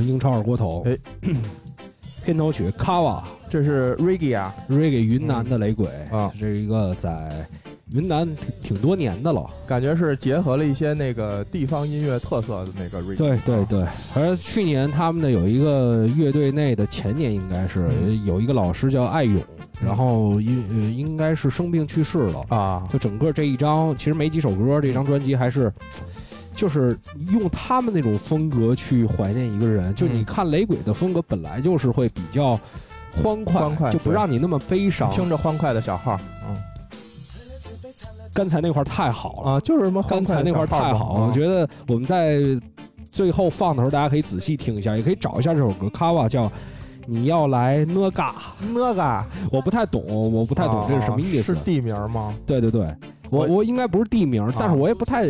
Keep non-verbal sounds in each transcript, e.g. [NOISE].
英超二锅头。哎，[CLEARS THROAT] 片头曲《Kava 这是 Reggae 啊，Reggae 云南的雷鬼啊这是一个在云南挺挺多年的了。感觉是结合了一些那个地方音乐特色的那个 Reggae。对对对，而去年他们的有一个乐队内的前年应该是嗯有一个老师叫艾勇，然后应呃应该是生病去世了。啊，就整个这一张其实没几首歌，这张专辑还是。就是用他们那种风格去怀念一个人，就你嗯看雷鬼的风格本来就是会比较欢快，欢快就不让你那么悲伤。听着欢快的小号，嗯。刚才那块儿太好了，啊，就是什么刚才那块太好了，我啊觉得我们在最后放的时候，大家可以仔细听一下，也可以找一下这首歌，Kava 叫。你要来哪嘎，哪嘎我不太懂，我不太懂这是什么意思。啊是地名吗？对对对，我我我应该不是地名，但是啊我也不太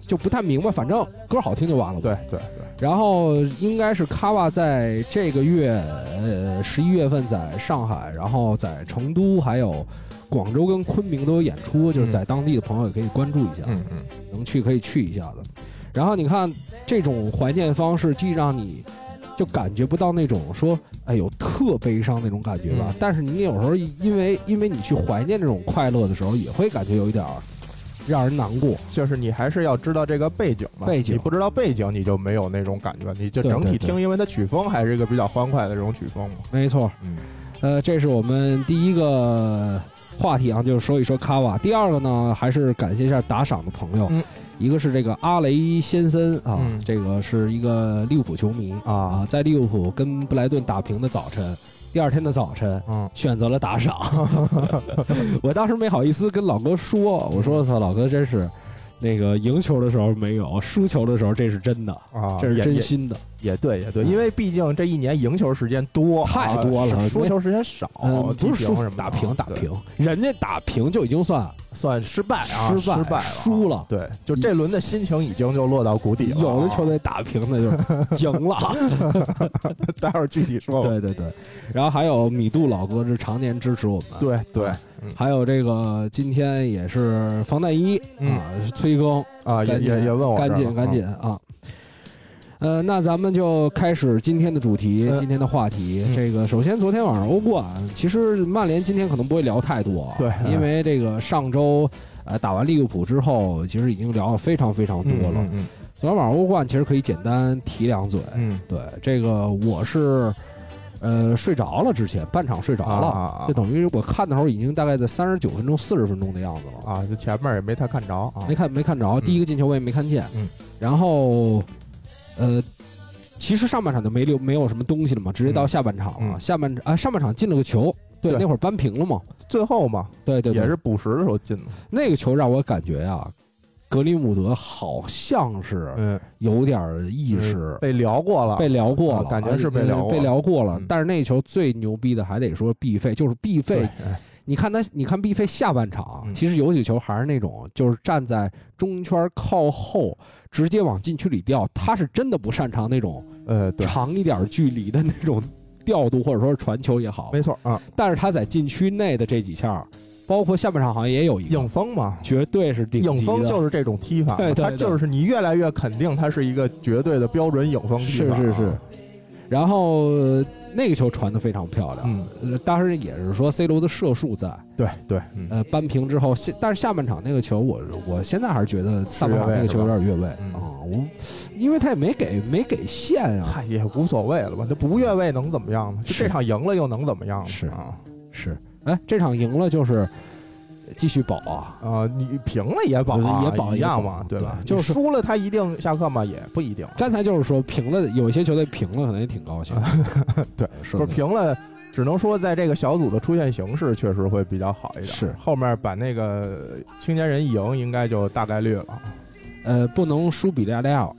就不太明白，反正歌好听就完了。对对对，然后应该是 Kava 在这个月呃十一月份在上海，然后在成都还有广州跟昆明都有演出，就是在当地的朋友也可以关注一下，嗯嗯，能去可以去一下的。然后你看这种怀念方式，既让你就感觉不到那种说哎呦特悲伤那种感觉吧，嗯。但是你有时候因为因为你去怀念这种快乐的时候，也会感觉有一点儿让人难过。就是你还是要知道这个背景嘛，背景。你不知道背景，你就没有那种感觉，你就整体听，因为它曲风还是一个比较欢快的这种曲风嘛。没错，嗯。呃，这是我们第一个话题啊，就是说一说卡瓦。第二个呢，还是感谢一下打赏的朋友，嗯一个是这个阿雷先森啊，嗯这个是一个利物浦球迷啊，啊，在利物浦跟布莱顿打平的早晨，第二天的早晨。嗯 [LAUGHS] 选择了打赏，[LAUGHS] 我当时没好意思跟老哥说，我说操，老哥真是，那个赢球的时候没有，输球的时候这是真的，啊，这是也也真心的。也对也对，嗯因为毕竟这一年赢球时间多，太多了啊输球时间少，嗯，踢不是输平什么的打平打对平，人家打平就已经算算失败啊，失败失败了，输了对，就这轮的心情已经就落到谷底了。有的球队打平的就赢了。[LAUGHS] 待会儿具体说吧。对对对，然后还有米杜老哥是常年支持我们，对对嗯还有这个今天也是防弹衣嗯啊，催更，啊，也也也问我赶紧赶紧啊。呃，那咱们就开始今天的主题，嗯今天的话题。嗯这个首先，昨天晚上欧冠，其实曼联今天可能不会聊太多啊，对因为这个上周呃打完利物浦之后，其实已经聊了非常非常多了。嗯嗯昨天晚上欧冠其实可以简单提两嘴。嗯对，这个我是呃睡着了，之前半场睡着了，就等于我看的时候已经大概在三十九分钟、四十分钟的样子了。啊，就前面也没太看着啊没。看没看着，第一个进球我也没看见。嗯，然后呃。其实上半场就没留没有什么东西了嘛，直接到嗯下半场了。嗯下半啊上半场进了个球，对，对那会儿扳平了嘛。最后嘛，对对对，也是补时的时候进的。那个球让我感觉呀、格林伍德好像是嗯，有点意识，嗯被聊过了，被聊过了，啊感觉是被聊被聊过了嗯。但是那球最牛逼的还得说必费，就是毕对费。你看他，你看毕飞下半场，嗯其实有几个球还是那种，就是站在中圈靠后，直接往禁区里掉。他是真的不擅长那种呃，长一点距离的那种调度，或者说是传球也好。没错啊，但是他在禁区内的这几下，包括下半场好像也有一个影，锋嘛。绝对是顶级。影锋就是这种踢法，对对对他就是你越来越肯定他是一个绝对的标准影锋踢法啊。是是是。然后呃那个球传的非常漂亮，嗯，呃当时也是说 C 罗的射术在，对对，嗯。呃，扳平之后，现但是下半场那个球我，我现在还是觉得上半场那个球有点越位。啊、嗯。我因为他也没给没给线啊，嗨，也无所谓了吧？他不越位能怎么样呢？就这场赢了又能怎么样呢？是啊。是，哎，这场赢了就是继续保啊，啊，你平了也保啊，也保一样嘛，对吧？对就是输了他一定下课吗？也不一定。刚才就是说平了，有一些球队平了可能也挺高兴，[LAUGHS] 对，是不是平了，只能说在这个小组的出现形式确实会比较好一点。是后面把那个青年人一赢，应该就大概率了。呃，不能输比利亚雷亚尔，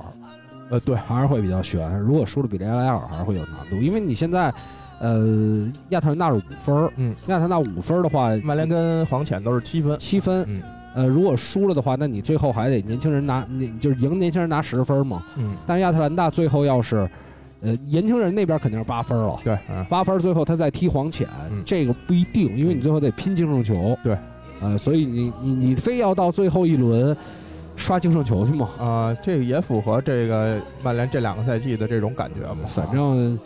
呃，对，还是会比较悬。如果输了比利亚雷尔，还是会有难度，因为你现在，呃，亚特兰大是五分儿，嗯，亚特兰大五分儿的话，曼联跟黄潜都是七分，七分，嗯呃，如果输了的话，那你最后还得年轻人拿，你就是赢年轻人拿十分嘛。嗯，但是亚特兰大最后要是，呃，年轻人那边肯定是八分了，对，嗯，八分最后他再踢黄潜，嗯这个不一定，因为你最后得拼净胜球。对，呃，所以你你你非要到最后一轮刷净胜球去嘛？啊，这个也符合这个曼联这两个赛季的这种感觉嘛，反正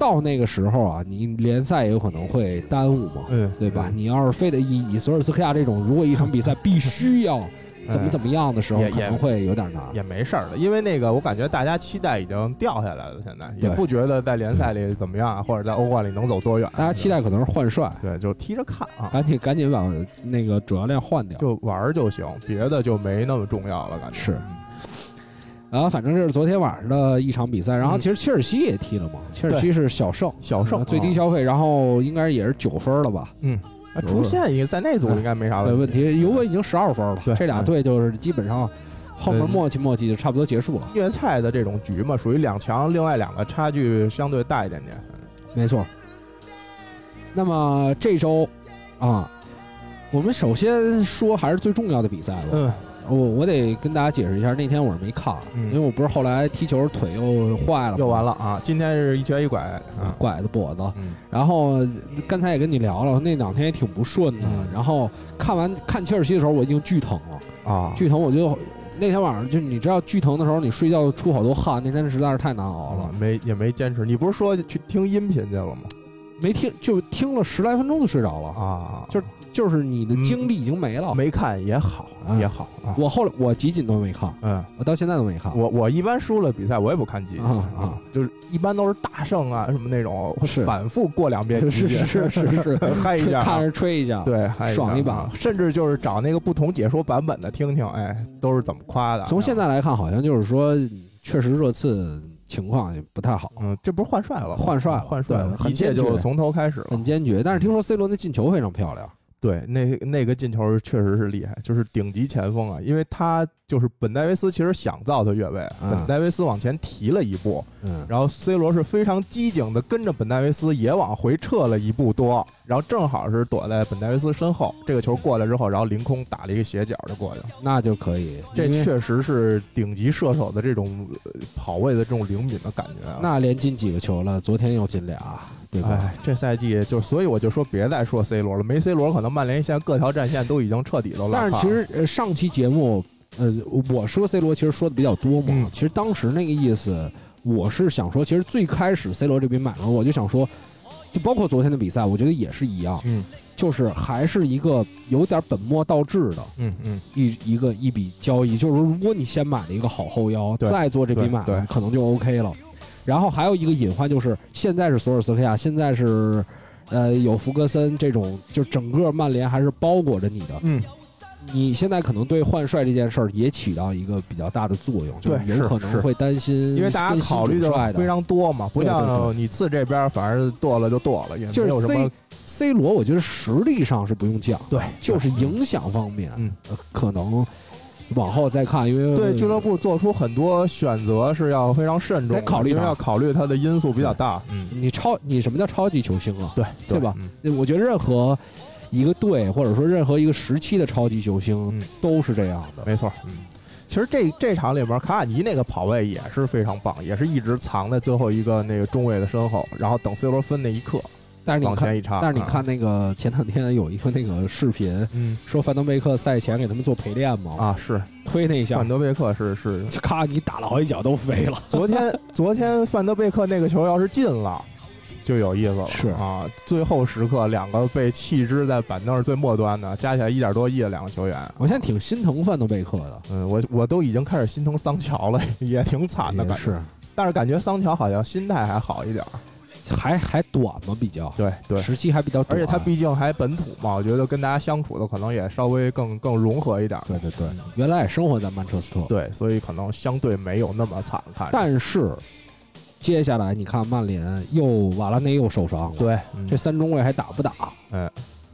到那个时候啊，你联赛也有可能会耽误嘛，嗯，对吧？你要是非得以以索尔斯克亚这种，如果一场比赛必须要怎么怎么样的时候，也可能会有点难。也没事儿的，因为那个我感觉大家期待已经掉下来了，现在也不觉得在联赛里怎么样啊，或者在欧冠里能走多远，大家期待可能是换帅，对，就踢着看啊，赶紧赶紧把那个主教练换掉。就玩就行，别的就没那么重要了，感觉。是然后反正这是昨天晚上的一场比赛，然后嗯其实切尔西也踢了嘛，切尔西是小胜，小胜呃最低啊消费，然后应该也是九分了吧？嗯，啊出线也在那组应该没啥，问题。题尤文已经十二分了，这俩嗯队就是基本上后面嗯磨叽磨叽就差不多结束了。虐菜的这种局嘛，属于两强，另外两个差距相对大一点点。没错。那么这周啊，我们首先说还是最重要的比赛了。嗯我我得跟大家解释一下，那天我是没看，嗯因为我不是后来踢球腿又坏了，又完了，啊！今天是一瘸一拐啊，拐的跛子。嗯然后刚才也跟你聊了，那两天也挺不顺的。嗯然后看完看切尔西的时候，我已经巨疼了，啊，巨疼我就那天晚上就你知道巨疼的时候，你睡觉出好多汗，那天实在是太难熬了。啊没也没坚持。你不是说去听音频去了吗？没听就听了十来分钟就睡着了，啊，就就是你的精力已经没了。没看也好啊也好啊。我后来我集锦都没看，嗯，我到现在都没看。我我一般输了比赛，我也不看集锦啊啊，就是一般都是大胜啊什么那种，反复过两遍集锦，是是是是，[LAUGHS] 嗨一下啊，[LAUGHS] 看着吹一下。，对，嗨爽一把啊甚至就是找那个不同解说版本的听听，哎，都是怎么夸的。从现在来看，好像就是说，确实热刺情况也不太好，嗯，这不是换帅了？换帅了换帅了，对一切就从头开始了。很坚决。但是听说 C 罗那进球非常漂亮，对，那那个进球确实是厉害，就是顶级前锋啊，因为他就是本戴维斯其实想造他越位，嗯本戴维斯往前提了一步，嗯，然后 C 罗是非常机警的跟着本戴维斯也往回撤了一步多，然后正好是躲在本戴维斯身后，这个球过来之后，然后凌空打了一个斜角就过去了。那就可以。这因为确实是顶级射手的这种呃跑位的这种灵敏的感觉啊！那连进几个球了，昨天又进俩，对吧？哎，这赛季就所以我就说别再说 C 罗了，没 C 罗可能曼联现在各条战线都已经彻底都拉胯了。但是其实呃上期节目，呃，我说 C 罗其实说的比较多嘛。嗯其实当时那个意思，我是想说，其实最开始 C 罗这笔买卖，我就想说，就包括昨天的比赛，我觉得也是一样，嗯就是还是一个有点本末倒置的嗯嗯，一一个一笔交易。就是如果你先买了一个好后腰，再做这笔买卖，可能就 OK 了。然后还有一个隐患就是，现在是索尔斯克亚，现在是。呃，有福格森这种，就整个曼联还是包裹着你的，嗯，你现在可能对换帅这件事儿也起到一个比较大的作用，就是有可能会担心，因为大家考虑的。非常多嘛，不像你次这边反正剁了就剁了，也就是没有什么 C 罗，我觉得实力上是不用讲，对，就是影响方面，可能往后再看，因为对俱乐部做出很多选择是要非常慎重考虑要考虑他的因素比较大。嗯，你超你什么叫超级球星啊？对对吧？嗯。我觉得任何一个队或者说任何一个时期的超级球星嗯都是这样的。没错，嗯。其实这这场里面，卡瓦尼那个跑位也是非常棒，也是一直藏在最后一个那个中卫的身后，然后等 C 罗分那一刻但是你看，往前一插。啊，但是你看那个前两天有一个那个视频，嗯说范德贝克赛前给他们做陪练嘛，啊，是推那一下范，德贝克是是，就咔你打了好几脚都飞了。[LAUGHS] 昨天昨天范德贝克那个球要是进了。就有意思了，是。啊，最后时刻两个被弃之在板凳最末端的，加起来一点多亿的两个球员，我现在挺心疼范德贝克的，嗯，我我都已经开始心疼桑乔了，[LAUGHS] 也挺惨的感觉。也是。但是感觉桑乔好像心态还好一点，还还短嘛，比较。对对，时期还比较短，而且他毕竟还本土嘛，我觉得跟大家相处的可能也稍微更更融合一点。对对对，原来也生活在曼彻斯特，对，所以可能相对没有那么惨看。但是接下来你看曼联又瓦拉内又受伤了，对，这三中卫还打不打？哎，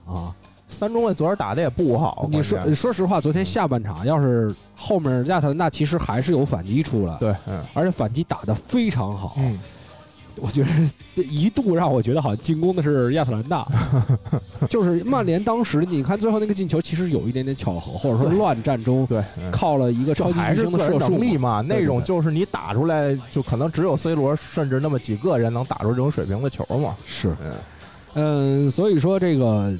啊？三中卫昨儿打的也不好，你说关键说实话，昨天下半场要是后面亚特兰大其实还是有反击出来，对，嗯。而且反击打的非常好。嗯，我觉得一度让我觉得好像进攻的是亚特兰大，[LAUGHS] 就是曼联当时你看最后那个进球，其实有一点点巧合，或者说乱战中对，嗯。靠了一个超级巨星的射术能力嘛，那种就是你打出来，就可能只有 C 罗甚至那么几个人能打出这种水平的球嘛。是，嗯，嗯，所以说这个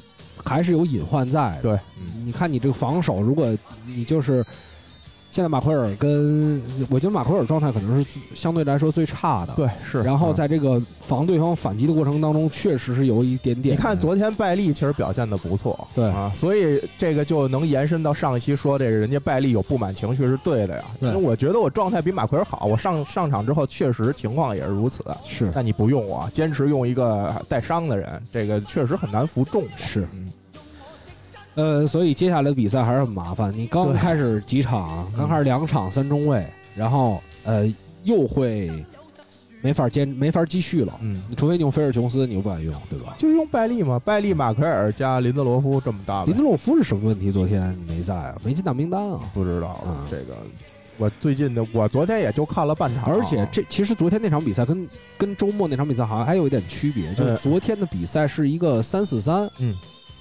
还是有隐患在。对，嗯你看你这个防守，如果你就是现在马奎尔跟我觉得马奎尔状态可能是相对来说最差的。。对是。然后嗯在这个防对方反击的过程当中，确实是有一点点。你看昨天拜利其实表现的不错，对啊，所以这个就能延伸到上一期说这个人家拜利有不满情绪是对的呀，对因为我觉得我状态比马奎尔好，我上上场之后确实情况也是如此，是但你不用我，坚持用一个带伤的人，这个确实很难服众。是，嗯，呃，所以接下来的比赛还是很麻烦。你刚开始几场，刚开始两场三中卫，然后呃又会没法坚没法继续了。嗯，除非你用菲尔琼斯，你又不敢用，对吧？就用拜利嘛，拜利、马奎尔加林德罗夫这么大林德，罗夫是什么问题？昨天没在啊，没进大名单啊。不知道了嗯这个。我最近的，我昨天也就看了半场，而且这其实昨天那场比赛跟跟周末那场比赛好像还有一点区别，就是嗯昨天的比赛是一个三四三，嗯，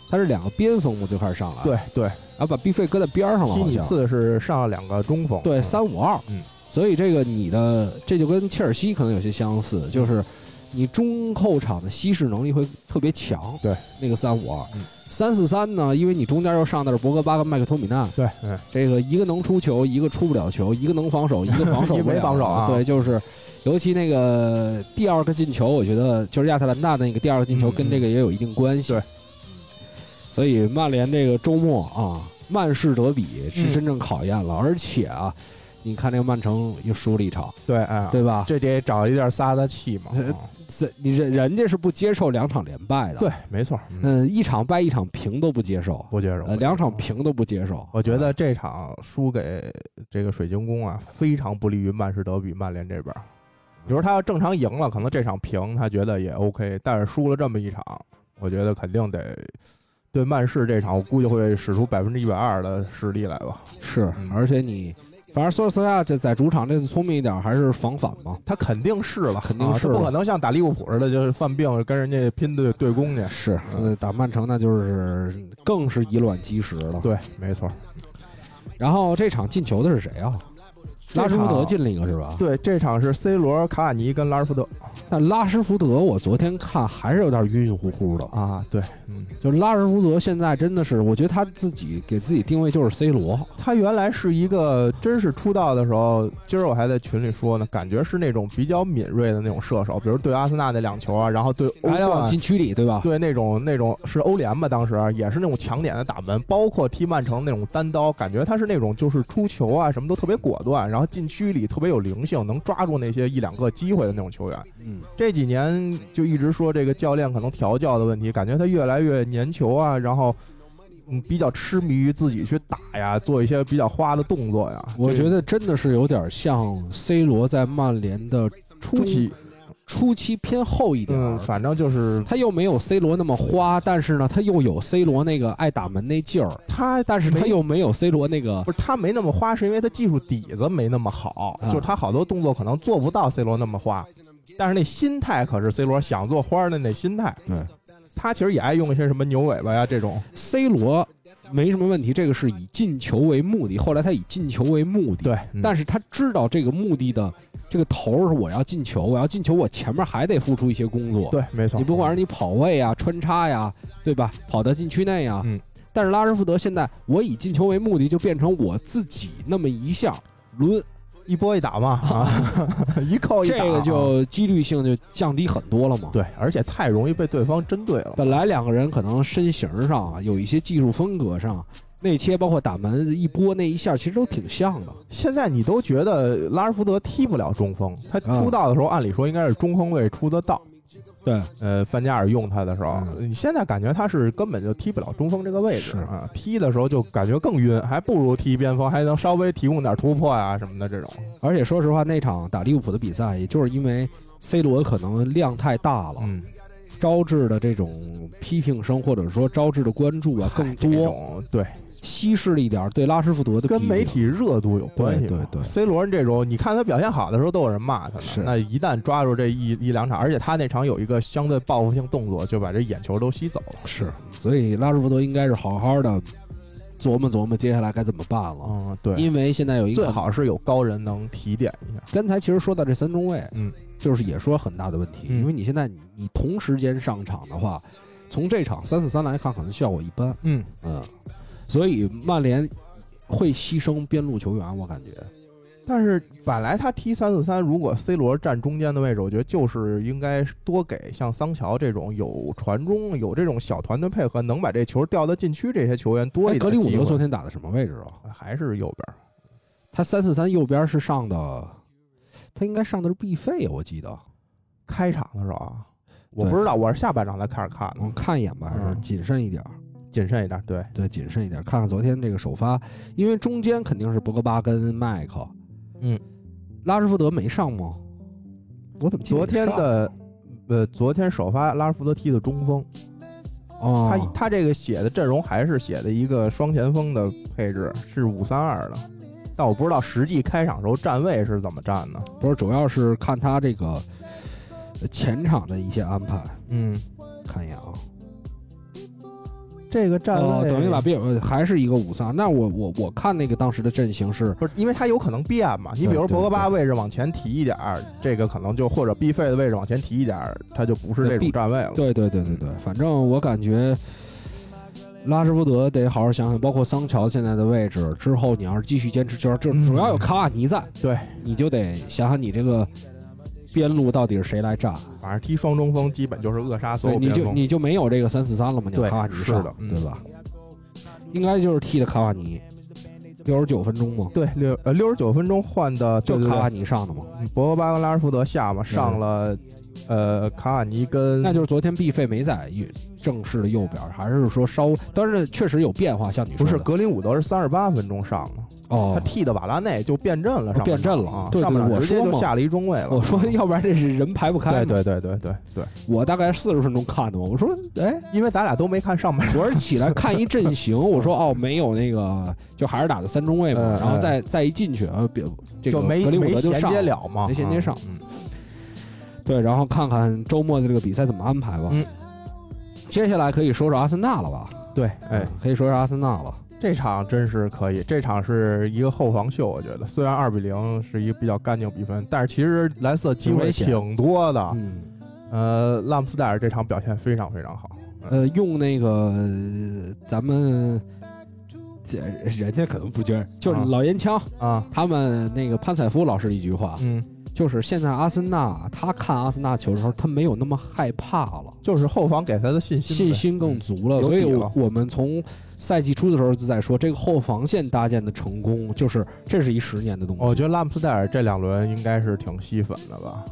它是两个边锋我最开始上来，，对对，然后把 B 费搁在边上了，踢你好像。次是上了两个中锋，对嗯三五二，嗯，所以这个你的这就跟切尔西可能有些相似，就是你中后场的稀释能力会特别强，对，那个三五二。嗯，三四三呢，因为你中间又上的是博格巴跟麦克托米纳，对，嗯，这个一个能出球，一个出不了球，一个能防守，一个防守没不了防守啊。对，就是，尤其那个第二个进球，我觉得就是亚特兰大那个第二个进球嗯跟这个也有一定关系。对，所以曼联这个周末啊，曼市德比是嗯真正考验了，而且啊，你看这个曼城又输了一场，对，哎，对吧？这得找一地儿撒撒气嘛。这你人人家是不接受两场连败的，对，，没错，嗯，嗯，一场败一场平都不接受，不接受。呃，两场。平都不接受。我觉得这场输给这个水晶宫啊，非常不利于曼市德比曼联这边。你说他要正常赢了，可能这场平他觉得也 OK，但是输了这么一场，我觉得肯定得对曼市这场，我估计会使出百分之一百二的实力来吧。是嗯，而且你，反正索尔斯克亚这在主场这次聪明一点，还是防反嘛。他肯定是了，肯定是啊不可能像打利物浦似的，就是犯病跟人家拼对对攻去。是，打曼城那就是更是以卵击石了。对，没错。然后这场进球的是谁啊？拉什福德进了一个是吧？对，这场是 C 罗、卡瓦尼跟拉什福德但拉什福德我昨天看还是有点晕晕乎乎的。啊，对，嗯，就拉什福德现在真的是，我觉得他自己给自己定位就是 C 罗。他原来是一个真是出道的时候，今儿我还在群里说呢，感觉是那种比较敏锐的那种射手，比如对阿森纳那两球啊，然后对欧还要往冠。禁区里，对吧？对那种那种是欧联吧，当时也是那种抢点的打门，包括踢曼城那种单刀，感觉他是那种就是出球啊什么都特别果断，然后禁区里特别有灵性，能抓住那些一两个机会的那种球员。嗯，这几年就一直说这个教练可能调教的问题，感觉他越来越粘球啊，然后嗯比较痴迷于自己去打呀，做一些比较花的动作呀。我觉得真的是有点像 C 罗在曼联的初期，初期偏后一点。嗯，反正就是他又没有 C 罗那么花，但是呢，他又有 C 罗那个爱打门那劲儿，他，但是他又没有 C 罗那个不是他没那么花，是因为他技术底子没那么好，啊。就是他好多动作可能做不到 C 罗那么花，但是那心态可是 C 罗想做花的那心态。对他其实也爱用一些什么牛尾巴呀这种，C 罗没什么问题，这个是以进球为目的。后来他以进球为目的，对，嗯但是他知道这个目的的这个头儿是我要进球，我要进球，我前面还得付出一些工作。对，没错。你不管是你跑位啊、穿插呀，对吧？跑到禁区内呀，嗯但是拉什福德现在我以进球为目的，就变成我自己那么一下抡，一波一打嘛，啊，[LAUGHS] 一扣一打啊，这个就几率性就降低很多了嘛。对，而且太容易被对方针对了。本来两个人可能身形上啊有一些技术风格上内切，包括打门一波那一下，其实都挺像的。现在你都觉得拉什福德踢不了中锋，他啊出道的时候按理说应该是中锋位出的道。对，呃，范加尔用他的时候，嗯你现在感觉他是根本就踢不了中锋这个位置啊，踢的时候就感觉更晕，还不如踢边锋，还能稍微提供点突破啊、什么的这种。而且说实话，那场打利物浦的比赛，也就是因为 C 罗可能量太大了，嗯，招致的这种批评声，或者说招致的关注啊更多，对，稀释了一点儿对拉什福德的跟媒体热度有关系。对对对。C 罗这种，你看他表现好的时候都有人骂他那一旦抓住这一一两场，而且他那场有一个相对报复性动作，就把这眼球都吸走了。是，所以拉什福德应该是好好的琢磨琢磨接下来该怎么办了，嗯，对，因为现在有一个最好是有高人能提点一下。刚才其实说到这三中卫，嗯，就是也说很大的问题，嗯。因为你现在你你同时间上场的话，从这场三四三来看，可能效果一般，嗯，嗯，所以曼联会牺牲边路球员，我感觉，但是本来他踢三四三，如果 C 罗站中间的位置，我觉得就是应该多给像桑乔这种有传中、有这种小团队配合，能把这球调到禁区这些球员多哎，格里伍。昨天打的什么位置啊？还是右边，他三四三右边是上的，他应该上的是毕费，我记得，开场的时候啊，我不知道，我是下半场才开始看的，我看一眼吧，还是嗯谨慎一点儿。谨慎一点。对，对，谨慎一点，看看昨天这个首发，因为中间肯定是博格巴跟麦克，嗯，拉什福德没上吗？我怎么昨天的呃，昨天首发拉什福德踢的中锋，哦，他他这个写的阵容还是写的一个双前锋的配置，是五三二的，但我不知道实际开场时候站位是怎么站的。不是，主要是看他这个呃前场的一些安排，嗯，看一眼啊，这个站位、哦，等于把还是一个五三，那我我我看那个当时的阵型是，不是，因为他有可能变嘛。你比如博格巴位置往前提一点儿，这个可能就或者 B 费的位置往前提一点儿，他就不是这种站位了。对对对对对，反正我感觉。拉什福德得好好想想，包括桑乔现在的位置。之后你要是继续坚持，就是这嗯主要有卡瓦尼在，对，你就得想想你这个边路到底是谁来站。反正踢双中锋基本就是扼杀所，有边锋。你就你就没有这个三四三了吗？你对卡瓦尼上，是的嗯对吧？应该就是踢的卡瓦尼，六十九分钟吗？对六呃六十九分钟换的，就卡瓦，尼上的吗？嗯博格巴跟拉什福德下嘛，上了呃卡瓦尼跟那就是昨天毕费没在正式的右边，还是说稍？但是确实有变化，像你说的不是格林伍德是三十八分钟上的，哦他，替的瓦拉内就变阵了，上半变阵了啊，对对上半场直接就下了一中卫了。我说嗯要不然这是人排不开。对对对对对对，我大概四十分钟看的嘛，我说哎，因为咱俩都没看上半场。我是起来看一阵型，我说哦没有那个，就还是打的三中卫嘛，嗯然后再再一进去，呃，别这个就没格林伍德就上了。接了嘛，没衔接上嗯对，然后看看周末的这个比赛怎么安排吧。嗯，接下来可以说说阿森纳了吧？对，哎嗯，，可以说说阿森纳了。这场真是可以，这场是一个后防秀，我觉得虽然二比零是一个比较干净比分，但是其实蓝色机会挺多的。嗯，呃，拉姆斯戴尔这场表现非常非常好。呃，用那个呃咱们。这人家可能不觉得，就是啊老烟枪，啊，他们那个潘采夫老师一句话，嗯，就是现在阿森纳他看阿森纳球的时候，他没有那么害怕了，就是后防给他的信心，信心更足了。所以我们从赛季初的时候就在说，这个后防线搭建的成功，就是这是一十年的东西。我觉得拉姆斯戴尔这两轮应该是挺吸粉的吧？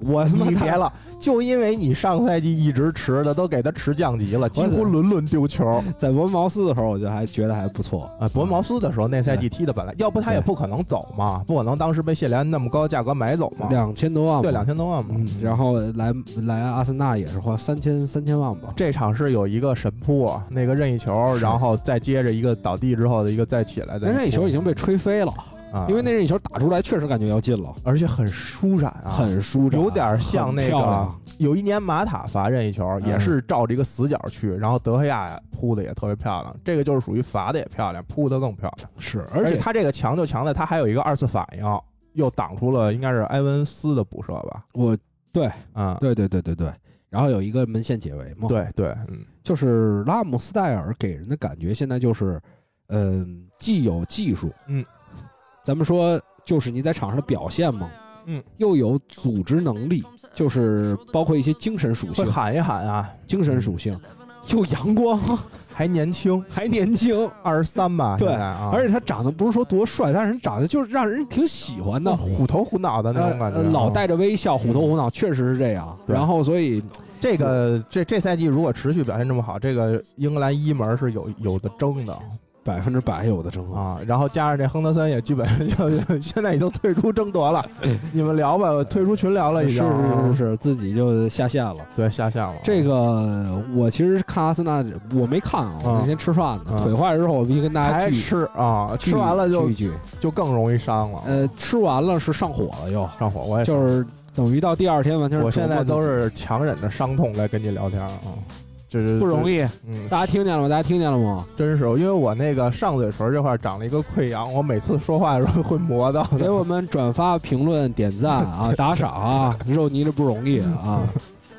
我他妈你别了，就因为你上赛季一直持的都给他持降级了，几乎轮轮丢球。在伯恩茅斯的时候，我就还觉得还不错。啊，伯恩茅斯的时候那赛季踢的本来，要不他也不可能走嘛，不可能当时被谢联那么高价格买走嘛。两千多万，对，两千多万嘛。嗯，然后来来阿森纳也是花三千三千万吧。这场是有一个神扑，那个任意球，然后再接着一个倒地之后的一个再起来的那。任意球已经被吹飞了，啊，因为那任意球打出来确实感觉要进了，而且很舒展啊，很舒展，有点像那个有一年马塔罚任意球嗯也是照着一个死角去，然后德赫亚扑的也特别漂亮，这个就是属于罚的也漂亮，扑的更漂亮。是，而而且他这个强就强在他还有一个二次反应，又挡出了应该是埃文斯的补射吧？我对啊、对对对对对，然后有一个门线解围嘛，，对。对，嗯，就是拉姆斯戴尔给人的感觉现在就是，嗯、既有技术，嗯，咱们说就是你在场上的表现嘛，嗯，又有组织能力，就是包括一些精神属性，会喊一喊啊，精神属性，又阳光，还年轻，还年轻，二十三吧，对现在啊，而且他长得不是说多帅，但是人长得就是让人挺喜欢的。虎头虎脑的那种感觉老带着微笑，虎头虎脑，确实是这样。对然后，所以这个这这赛季如果持续表现这么好，这个英格兰一门是有有的争的。百分之百有的争啊。啊，然后加上这亨德森也基本就 [LAUGHS] 就现在已经退出争夺了，你们聊吧，我退出群聊了已是经，是是是，自己就下线了。对下线了。这个我其实看阿森纳，我没看啊，我嗯那天吃饭呢，嗯腿坏了之后，我必须跟大家聚还吃啊，聚吃完了就聚一聚。就更容易伤了。呃，吃完了是上火了又，上火我也就是等于到第二天完全是我现在都是强忍着伤痛来跟你聊天啊，就是不容。易。嗯，大家听见了吗？大家听见了吗？真是，因为我那个上嘴唇这块长了一个溃疡，我每次说话的时候会磨到。[LAUGHS] 给我们转发、评论、点赞啊，[LAUGHS] 打赏啊！[LAUGHS] 肉泥这不容易啊！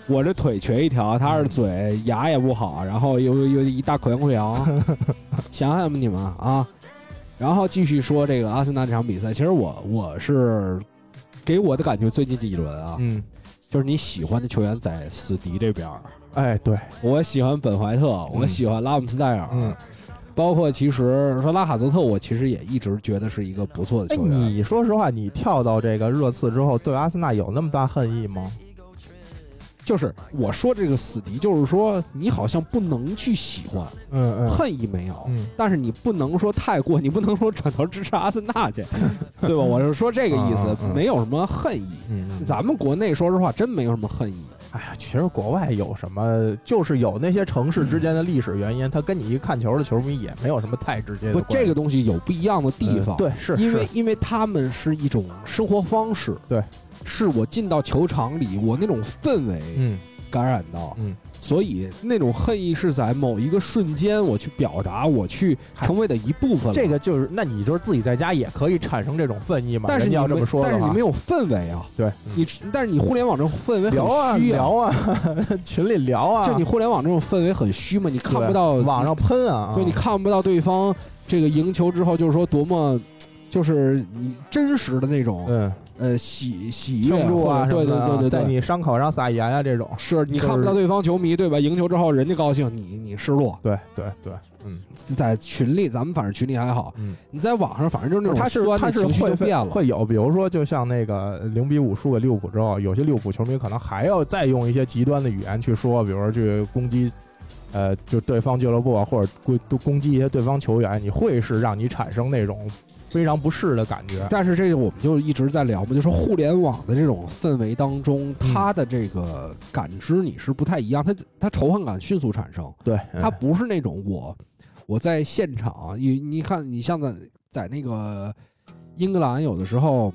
我这腿瘸一条，他是嘴牙也不好，然后有有一大口腔溃疡，想想吧你们啊！然后继续说这个阿森纳这场比赛，其实我我是给我的感觉最近几轮啊，嗯，就是你喜欢的球员在死敌这边儿，哎，对，我喜欢本怀特，我喜欢拉姆斯戴尔，嗯，包括其实说拉卡泽特，我其实也一直觉得是一个不错的哎，球员。你说实话，你跳到这个热刺之后，对阿森纳有那么大恨意吗？就是我说这个死敌，就是说你好像不能去喜欢，嗯嗯。恨意没有，嗯，但是你不能说太过，[LAUGHS] 你不能说转头支持阿森纳去，[LAUGHS] 对吧？我是说这个意思嗯嗯，嗯没有什么恨意。嗯，咱们国内说实话真没有什么恨意，哎呀，其实国外有什么，就是有那些城市之间的历史原因，它跟你一个看球的球迷也没有什么太直接的不。这个东西有不一样的地方。嗯对，是因为是。因为他们是一种生活方式，对，是我进到球场里，我那种氛围嗯。感染到，嗯，所以那种恨意是在某一个瞬间我去表达，我去成为的一部分了。这个就是，那你就是自己在家也可以产生这种愤意嘛？但是你要这么说但是你没，有氛围啊，对，你但是你互联网这种氛围很虚聊啊，[LAUGHS] 群里聊啊，就你互联网这种氛围很虚嘛，你看不到网上喷啊，对，你看不到对方这个赢球之后，就是说多么，就是你真实的那种嗯呃喜喜悦庆祝啊或者对对对对在，你伤口上撒盐啊这种，是你看不到对方球迷对吧？赢球之后人家高兴，你你失落。对对对，嗯在群里，咱们反正群里还好，嗯，你在网上反正就是那种他是他是情绪会就变了。会有，比如说就像那个零比五输给利物浦之后，有些利物浦球迷可能还要再用一些极端的语言去说，比如说去攻击。呃，就对方俱乐部啊，或者攻攻击一些对方球员，你会是让你产生那种非常不适的感觉。但是这个我们就一直在聊嘛，就是互联网的这种氛围当中，嗯它的这个感知你是不太一样，它它仇恨感迅速产生，对，它不是那种我我在现场，你你看你像在在那个英格兰有的时候。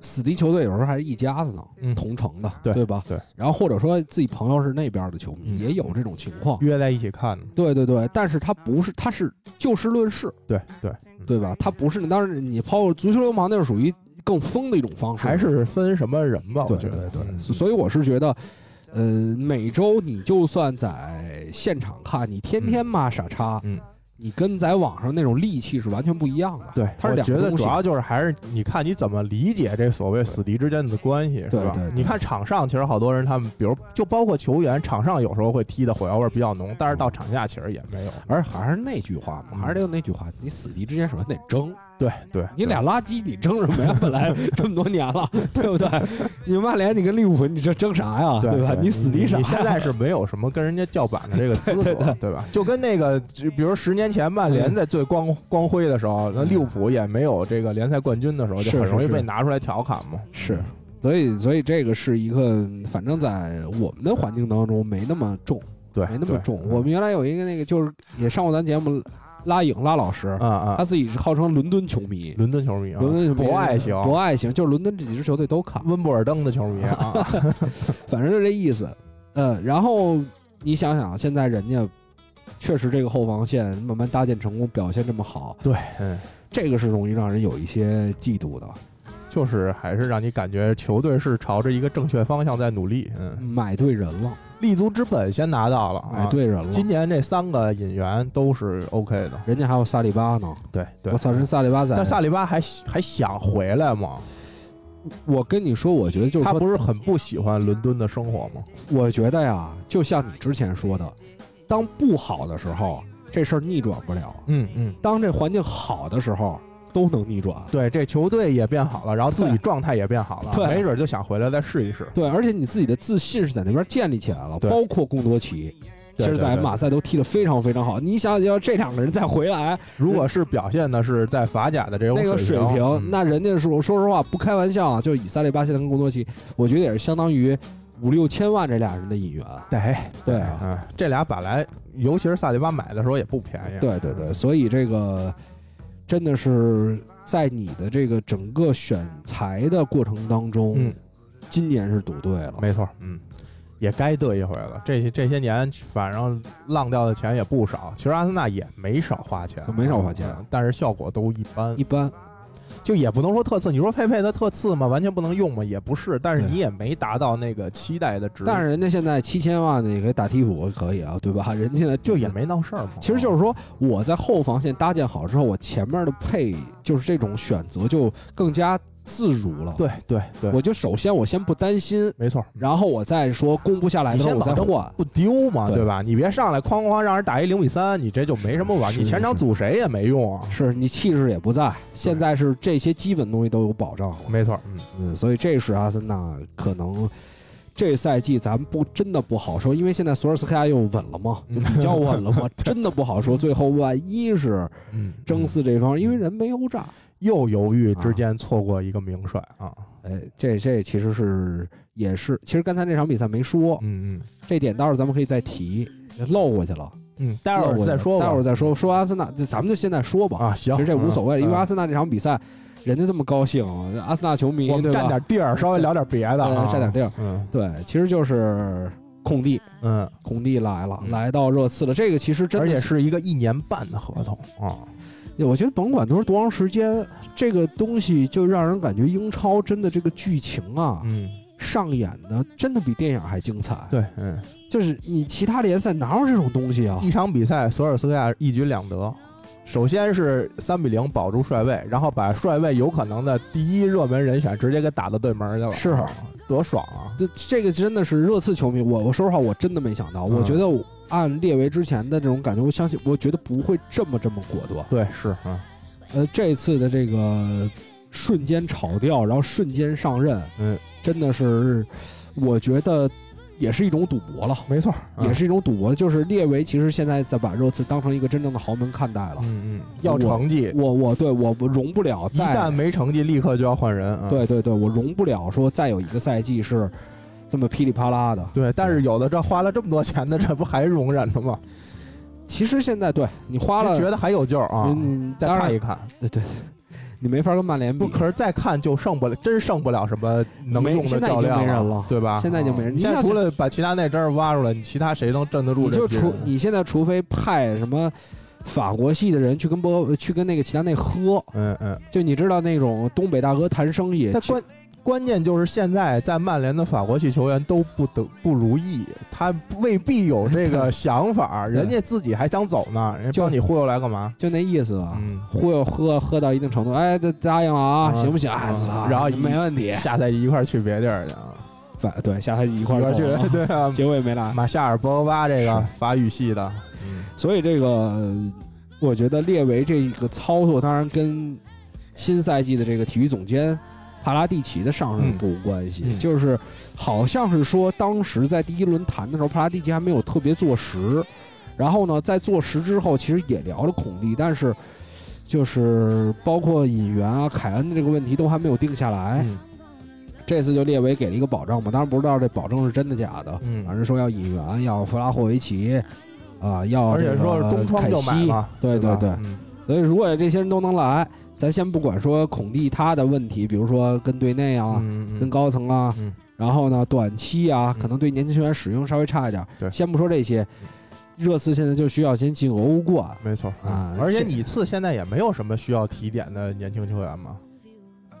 死敌球队有时候还是一家子呢，嗯同城的，对对吧？对。然后或者说自己朋友是那边的球迷，嗯也有这种情况。约在一起看，对对对，但是他不是，他是就事论事，对对，嗯对吧？他不是，当然你抛足球流氓那是属于更疯的一种方式，还是分什么人吧，我对觉得。对对，嗯所以我是觉得，呃，每周你就算在现场看，你天天骂傻叉，嗯，你跟在网上那种戾气是完全不一样的。对，它是我觉两个主要就是还是你看你怎么理解这所谓死敌之间的关系，是吧对对对？你看场上其实好多人他们，比如就包括球员，场上有时候会踢的火药味儿比较浓，但是到场下其实也没有。而还是那句话嘛，嗯还是得有那句话，你死敌之间首先得争，对对，你俩垃圾，你争什么呀？本来 [LAUGHS] 这么多年了，对不对？你曼联，你跟利物浦，你这争啥呀？对吧？你死敌啥？你现在是没有什么跟人家叫板的这个资 [LAUGHS] 格，对吧？就跟那个，比如十年前曼联在最光光辉的时候，那利物浦也没有这个联赛冠军的时候，就很容易被拿出来调侃嘛。是，所以所以这个是一个，反正在我们的环境当中没那么重，对，对没那么重。我们原来有一个那个，就是也上过咱节目，拉影拉老师，啊啊。他，自己是号称伦敦球迷，伦敦球迷啊，伦敦球迷博爱型，博爱型，就是伦敦这几支球队都看，温布尔登的球迷啊，[LAUGHS] [LAUGHS] 反正就这意思。嗯，然后你想想，现在人家确实这个后防线慢慢搭建成功，表现这么好，对，嗯。这个是容易让人有一些嫉妒的。就是还是让你感觉球队是朝着一个正确方向在努力，嗯，买对人了，立足之本先拿到了，啊。买对人了。今年这三个引援都是 OK 的，人家还有萨利巴呢，对对我。操，人萨利巴在但萨利巴还还想回来吗？我跟你说，我觉得就是，他不是很不喜欢伦敦的生活吗？我觉得呀，就像你之前说的，当不好的时候，这事儿逆转不了；嗯嗯，当这环境好的时候，都能逆转。对，这球队也变好了，然后自己状态也变好了，对没准就想回来再试一试。对，而且你自己的自信是在那边建立起来了，包括贡多齐，其实，在马赛都踢得非常非常好。你想想，要这两个人再回来，如果是表现的是在法甲的这种那个水平，嗯那人家说说实话，不开玩笑啊，就以萨利巴现在跟贡多齐，我觉得也是相当于五六千万这俩人的引援。对对啊嗯，这俩本来尤其是萨利巴买的时候也不便宜，对对对，所以这个真的是在你的这个整个选材的过程当中，嗯，今年是赌对了。没错，嗯，也该得一回了。这些这些年，反正浪掉的钱也不少。其实阿森纳也没少花钱，没少花钱嗯但是效果都一般一。般，就也不能说特次，你说佩佩他特次吗？完全不能用吗？也不是，但是你也没达到那个期待的值，但是人家现在七千万的也可以打替补，可以啊，对吧？人家现在就也没闹事儿嘛。其实就是说，我在后防线搭建好之后，我前面的配就是这种选择就更加自如了。，对对对，我就首先我先不担心，没错。然后我再说攻不下来的时候我再换。不丢嘛，对对吧？你别上来哐哐让人打一零比三，你这就没什么玩。是你前场是组谁也没用啊。是你气势也不在，现在是这些基本东西都有保障了。没错，嗯，嗯，所以这是阿森纳可能这赛季咱们不真的不好说，因为现在索尔斯克亚又稳了嘛，就比较稳了嘛，[LAUGHS] 真的不好说。最后万一是嗯，争四这方，因为人没有炸，又犹豫啊之间错过一个名帅啊。哎，这这其实是也是，其实刚才那场比赛没说，嗯嗯这点待会儿咱们可以再提，漏过去了，嗯，待会儿再说吧。待会儿再说。说阿森纳，咱们就现在说吧，啊，行，其实这无所谓了，因为阿嗯森纳这场比赛人家这么高兴，阿森纳球迷我们占点？地儿，稍微聊点别的占点地儿，嗯对，其实就是空地，嗯，空地来了，嗯来到热刺了。这个其实真的而且是一个一年半的合同啊。我觉得甭管多多长时间，这个东西就让人感觉英超真的这个剧情啊，嗯，上演的真的比电影还精彩。，对，嗯，就是你其他联赛哪有这种东西啊？一场比赛，索尔斯克亚一举两得。首先是三比零保住帅位，然后把帅位有可能的第一热门人选直接给打到对门去了，是啊多爽啊！这这个真的是热刺球迷，我我说实话，我真的没想到。嗯我觉得按列维之前的这种感觉，我相信，我觉得不会这么这么果断。对，是啊，呃，这次的这个瞬间炒掉，然后瞬间上任，嗯，真的是，我觉得也是一种赌博了。没错，也是一种赌博，就是列维其实现在在把热刺当成一个真正的豪门看待了。嗯嗯，要成绩，我我对我容不了一旦没成绩，立刻就要换人啊。对对对，我容不了说再有一个赛季是这么噼里啪啦的。对，但是有的这花了这么多钱的，这不还容忍的吗？其实现在对你花了觉得还有救啊，嗯，再看一看。对对，你没法跟曼联比不，。可是再看就剩不了，真剩不了什么能用的教练了对吧？现在已经没人啊你现在除了把齐达内真是挖出来，你其他谁能镇得住你就？除你现在除非派什么法国系的人去跟波去跟那个齐达内喝，嗯嗯，就你知道那种东北大哥谈生意，他关关键就是现在在曼联的法国系球员都不得不如意，他未必有这个想法，人家自己还想走呢，[LAUGHS] 人家就帮你忽悠来干嘛？就那意思啊。嗯，忽悠喝喝到一定程度，哎，答答应了啊，嗯行不行？哎，嗯操然后没问题。下赛季一块儿去别地儿去啊，反对下赛季一块儿去对啊，[LAUGHS] 结果也没来。马夏尔、博格巴这个 [LAUGHS] 法语系的，嗯所以这个呃我觉得列维这个操作，当然跟新赛季的这个体育总监帕拉蒂奇的上任嗯。不无关系，嗯。就是好像是说当时在第一轮谈的时候，帕拉蒂奇还没有特别坐实，然后呢，在坐实之后，其实也聊了孔蒂，但是就是包括引援啊、凯恩的这个问题都还没有定下来。嗯。这次就列为给了一个保证嘛，当然不知道这保证是真的假的，嗯。反正说要引援，要弗拉霍维奇，啊，要而且这个说是东窗就买凯西嘛，对对对。嗯。所以如果这些人都能来，咱先不管说孔蒂他的问题，比如说跟队内啊、跟高层啊，嗯。然后呢短期啊，嗯。可能对年轻球员使用稍微差一点，对。先不说这些，热刺现在就需要先进欧冠，没错啊嗯而且你次现在也没有什么需要提点的年轻球员嘛，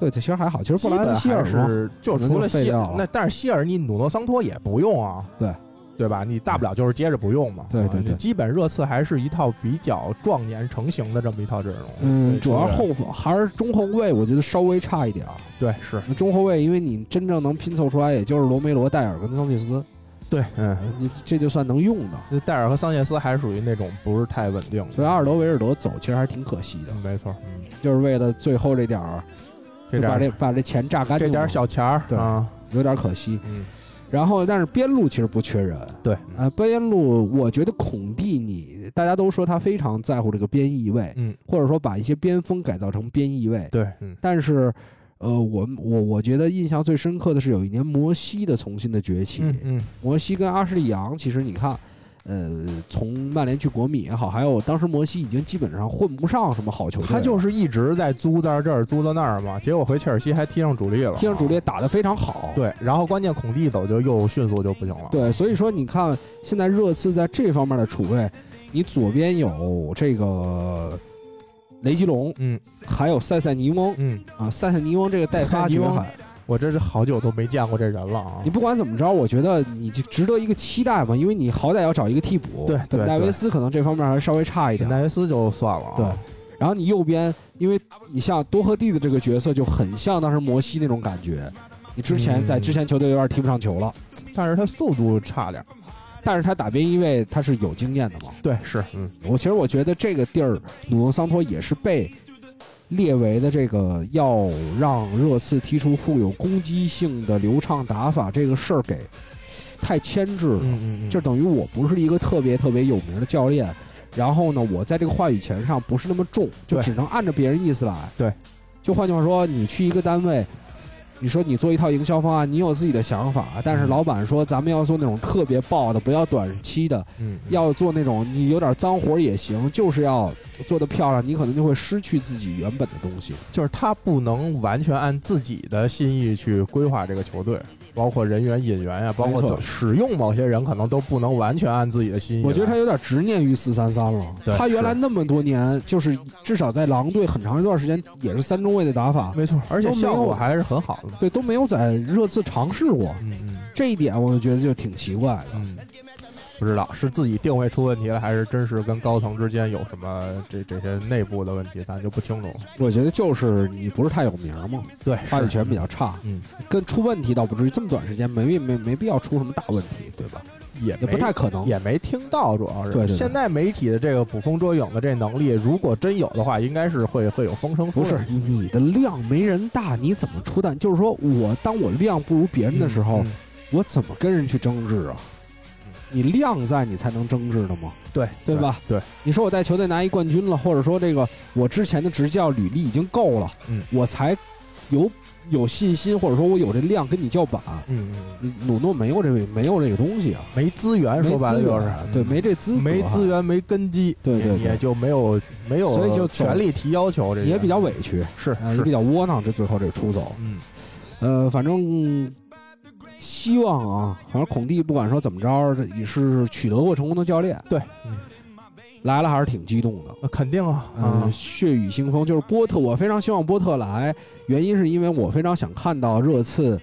对，这其实还好，其实布莱恩希尔，是就除了希尔那但是希尔你努诺桑托也不用啊，对对吧？你大不了就是接着不用嘛，啊对对对基本热刺还是一套比较壮年成型的这么一套阵容，嗯，主要后防还是中后卫，我觉得稍微差一点儿。对是中后卫，因为你真正能拼凑出来，也就是罗梅罗、戴尔跟桑切斯，对，嗯，你这就算能用的。那戴尔和桑切斯还是属于那种不是太稳定的，所以阿尔德维尔德走，其实还是挺可惜的，嗯没错，嗯，就是为了最后这点儿，这点儿把这把这钱榨干净，这点儿小钱儿对啊，有点可惜。嗯然后，但是边路其实不缺人，对，呃，边路我觉得孔蒂你大家都说他非常在乎这个边翼位，嗯，或者说把一些边锋改造成边翼位，对，嗯。但是，呃，我我我觉得印象最深刻的是有一年摩西的重新的崛起，嗯嗯，摩西跟阿什利杨，其实你看，呃，从曼联去国米也好，还有当时摩西已经基本上混不上什么好球队，他就是一直在租在这儿租到那儿嘛，结果回切尔西还踢上主力了，踢上主力打得非常好，对，然后关键孔蒂走就又迅速就不行了，对，所以说你看现在热刺在这方面的储备，你左边有这个雷吉隆，嗯。还有塞塞尼翁。嗯，啊，塞塞尼翁这个代发塞塞尼翁绝海，我真是好久都没见过这人了啊你，不管怎么着，我觉得你就值得一个期待嘛，因为你好歹要找一个替补，对对戴维斯可能这方面还稍微差一点，戴维斯就算了啊，对然后你右边，因为你像多赫蒂的这个角色就很像当时摩西那种感觉，你之前嗯在之前球队有点踢不上球了，但是他速度差点，但是他打边翼位他是有经验的嘛。对，是，嗯我其实我觉得这个地儿，努诺桑托也是被列为的这个要让热刺踢出富有攻击性的流畅打法这个事儿给太牵制了。就等于我不是一个特别特别有名的教练，然后呢，我在这个话语权上不是那么重，就只能按照别人意思来。对，就换句话说，你去一个单位，你说你做一套营销方案，你有自己的想法，但是嗯老板说咱们要做那种特别爆的，不要短期的，嗯，嗯要做那种你有点脏活也行，就是要做的漂亮，你可能就会失去自己原本的东西。就是他不能完全按自己的心意去规划这个球队，包括人员引援呀、包括使用某些人，可能都不能完全按自己的心意。我觉得他有点执念于四三三了。对他原来那么多年，就是至少在狼队很长一段时间也是三中卫的打法，没错，而且效果还是很好的。对，都没有在热刺尝试过。嗯嗯这一点我就觉得就挺奇怪的。嗯，不知道是自己定位出问题了，还是真是跟高层之间有什么这这些内部的问题，咱就不清楚了。我觉得就是你不是太有名嘛，对，话语权比较差，嗯，跟出问题倒不至于这么短时间没没没必要出什么大问题，对吧？也也不太可能。也没听到，主要是现在媒体的这个捕风捉影的这能力，如果真有的话，应该是会会有风声出不是。你的量没人大，你怎么出蛋？就是说我当我量不如别人的时候，嗯嗯我怎么跟人去争执啊？你量在，你才能争执的嘛。对对吧？对，你说我带球队拿一冠军了，或者说这个我之前的执教履历已经够了，嗯，我才有有信心，或者说我有这量跟你叫板。嗯嗯，鲁诺没有这个没有这个东西啊，没资源，说白了就是。源对，嗯。没这资格，没资，源，没根基，对对对。也就没有没有，所以就全力提要求，这也比较委屈，是呃，也比，较窝囊。这最后这出走，嗯。呃，反正希望啊，反正孔蒂不管说怎么着，这也是取得过成功的教练，对，嗯，来了还是挺激动的。那肯定啊，嗯，啊，血雨腥风就是波特，我非常希望波特来，原因是因为我非常想看到热刺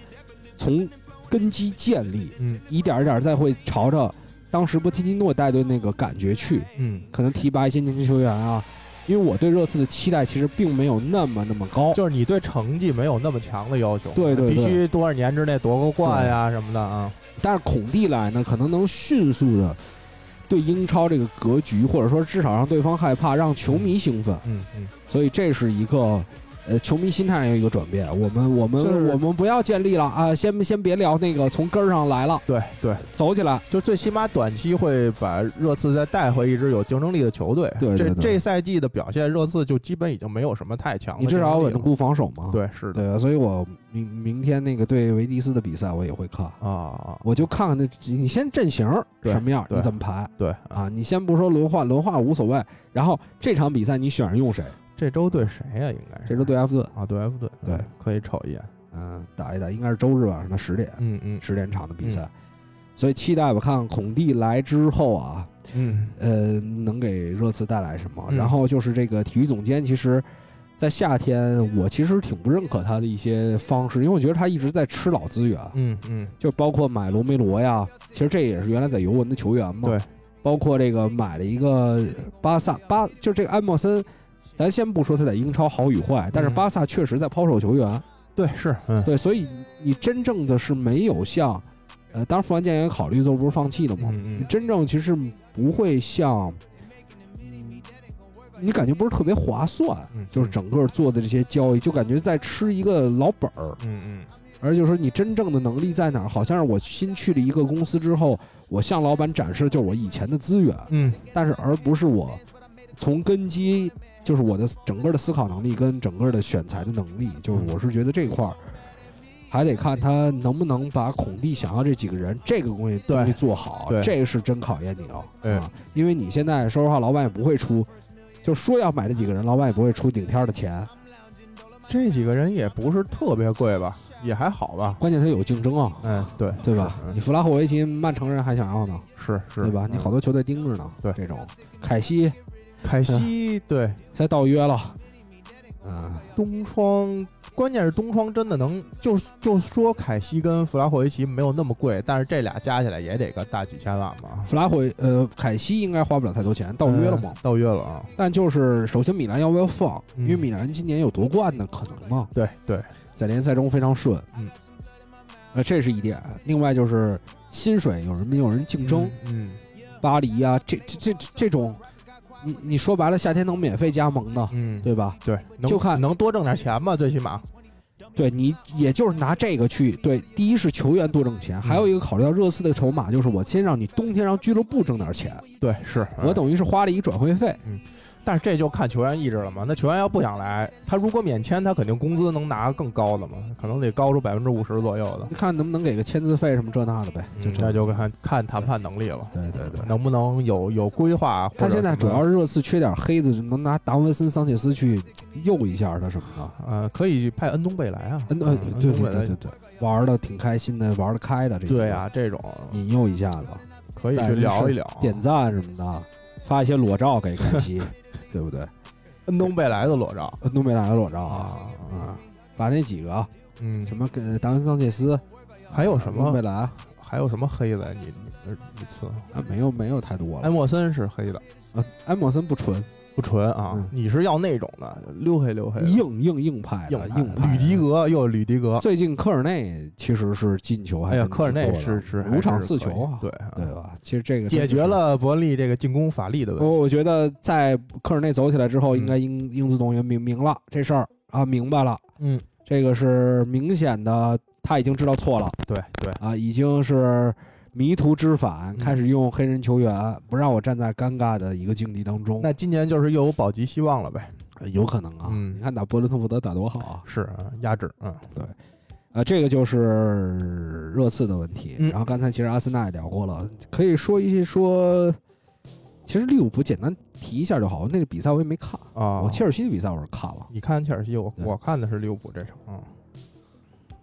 从根基建立，嗯。一点一点再会朝着当时波切蒂诺带队那个感觉去，嗯，可能提拔一些年轻球员啊。因为我对热刺的期待其实并没有那么那么高，就是你对成绩没有那么强的要求，对对对必须多少年之内夺个冠呀什么的啊，但是孔蒂来呢，可能能迅速的对英超这个格局，或者说至少让对方害怕，让球迷兴奋，嗯嗯，所以这是一个呃球迷心态上有一个转变。我们我们、就是我们不要建立了啊，先先别聊那个从根儿上来了，对对，走起来。就最起码短期会把热刺再带回一支有竞争力的球队。对对对这这赛季的表现，热刺就基本已经没有什么太强的你至。少要稳固防守嘛。对，是的对啊，所以我明明天那个对维迪斯的比赛我也会看，啊啊，我就看看那你先阵型儿什么样，对你怎么排对啊？你先不说轮换，轮换无所谓，然后这场比赛你选上用谁？这周对谁呀？应该是这周对埃弗顿。啊，对埃弗顿，对嗯，可以瞅一眼。嗯，打一打，应该是周日晚上的十点，嗯嗯十点场的比赛，所以期待吧，看孔蒂来之后啊，嗯呃，能给热刺带来什么。嗯然后就是这个体育总监，其实，在夏天我其实挺不认可他的一些方式，因为我觉得他一直在吃老资源，嗯嗯，就包括买罗梅罗呀，其实这也是原来在尤文的球员嘛。对，包括这个买了一个巴萨巴，就这个安默森。咱先不说他在英超好与坏，但是嗯巴萨确实在抛售球员，对是，嗯对，所以你真正的是没有像，呃，当然富安健也考虑做，不是放弃了吗？嗯嗯，你真正其实不会像，嗯你感觉不是特别划算，嗯就是整个做的这些交易，就感觉在吃一个老本儿。嗯嗯，而就是说你真正的能力在哪儿？好像是我新去了一个公司之后，我向老板展示就是我以前的资源，嗯但是而不是我从根基，就是我的整个的思考能力跟整个的选材的能力，就是嗯我是觉得这块儿还得看他能不能把孔蒂想要这几个人这个东西东西做好，对这个是真考验你了对啊！因为你现在说实话，老板也不会出，就说要买这几个人，老板也不会出顶天儿的钱，这几个人也不是特别贵吧，也还好吧。关键他有竞争啊，嗯，对，对吧？是你弗拉霍维奇、曼城人还想要呢，是是，对吧？你好多球队盯着呢，对这种凯西凯西对才到约了，啊。东窗，关键是东窗真的能，就就说凯西跟弗拉霍维奇没有那么贵，但是这俩加起来也得个大几千万吧。弗拉霍呃，凯西应该花不了太多钱，到约了吗嗯？到约了啊！但就是首先米兰要不要放？嗯因为米兰今年有夺冠的可能嘛，对对，在联赛中非常顺。嗯，呃，这是一点。另外就是薪水有人没有人竞争，嗯，巴黎呀、这这这这这种，你你说白了，夏天能免费加盟的，嗯，对吧？对，能就看能多挣点钱嘛，最起码。对你也就是拿这个去对，第一是球员多挣钱，还有一个考虑到热刺的筹码，就是我先让你冬天让俱乐部挣点钱，对，是我等于是花了一转会费。但是这就看球员意志了嘛。那球员要不想来，他如果免签，他肯定工资能拿更高的嘛，可能得高出百分之五十左右的。你看能不能给个签字费什么这那的呗？嗯那就看看谈判能力了。对对对。能不能有有规划？他现在主要是是热刺缺点黑子，能拿达文森、桑切斯去诱一下他什么的。呃，可以派恩东贝莱啊，嗯，呃，对对恩东贝莱对对对，玩的挺开心的，玩的开的这对啊，这种引诱一下子，可以去聊一聊。点赞什么的，发一些裸照给凯西，[LAUGHS] 对不对？恩东贝莱的裸照。恩东贝莱的裸照啊，啊，把那几个嗯，什么跟达文桑切斯，还有什么？东贝莱。啊，还有什么黑的？你你你次。没有没有太多了。埃莫森是黑的，啊，埃莫森不纯，不纯啊嗯。你是要那种的溜黑溜黑的硬硬硬派的硬派硬派的吕迪格又是吕迪格，最近科尔内其实是进球还哎呀，科尔内是是五场四球啊，对对吧？其实这个解决是。了伯恩利这个进攻乏力的问题。我我觉得在科尔内走起来之后，嗯应该英英子动员明明了这事儿啊，明白了，嗯，这个是明显的，他已经知道错了对对，啊，已经是迷途知返，嗯开始用黑人球员，不让我站在尴尬的一个境地当中，那今年就是又有保级希望了呗。有可能啊。嗯你看打伯伦特福德打多好啊，是啊压制，嗯啊，这个就是热刺的问题。嗯然后刚才其实阿森纳也聊过了，可以说一说。其实利物浦简单提一下就好，那个比赛我也没看，啊，我切尔西的比赛我是看了。你看切尔西，我对我看的是利物浦这场，嗯，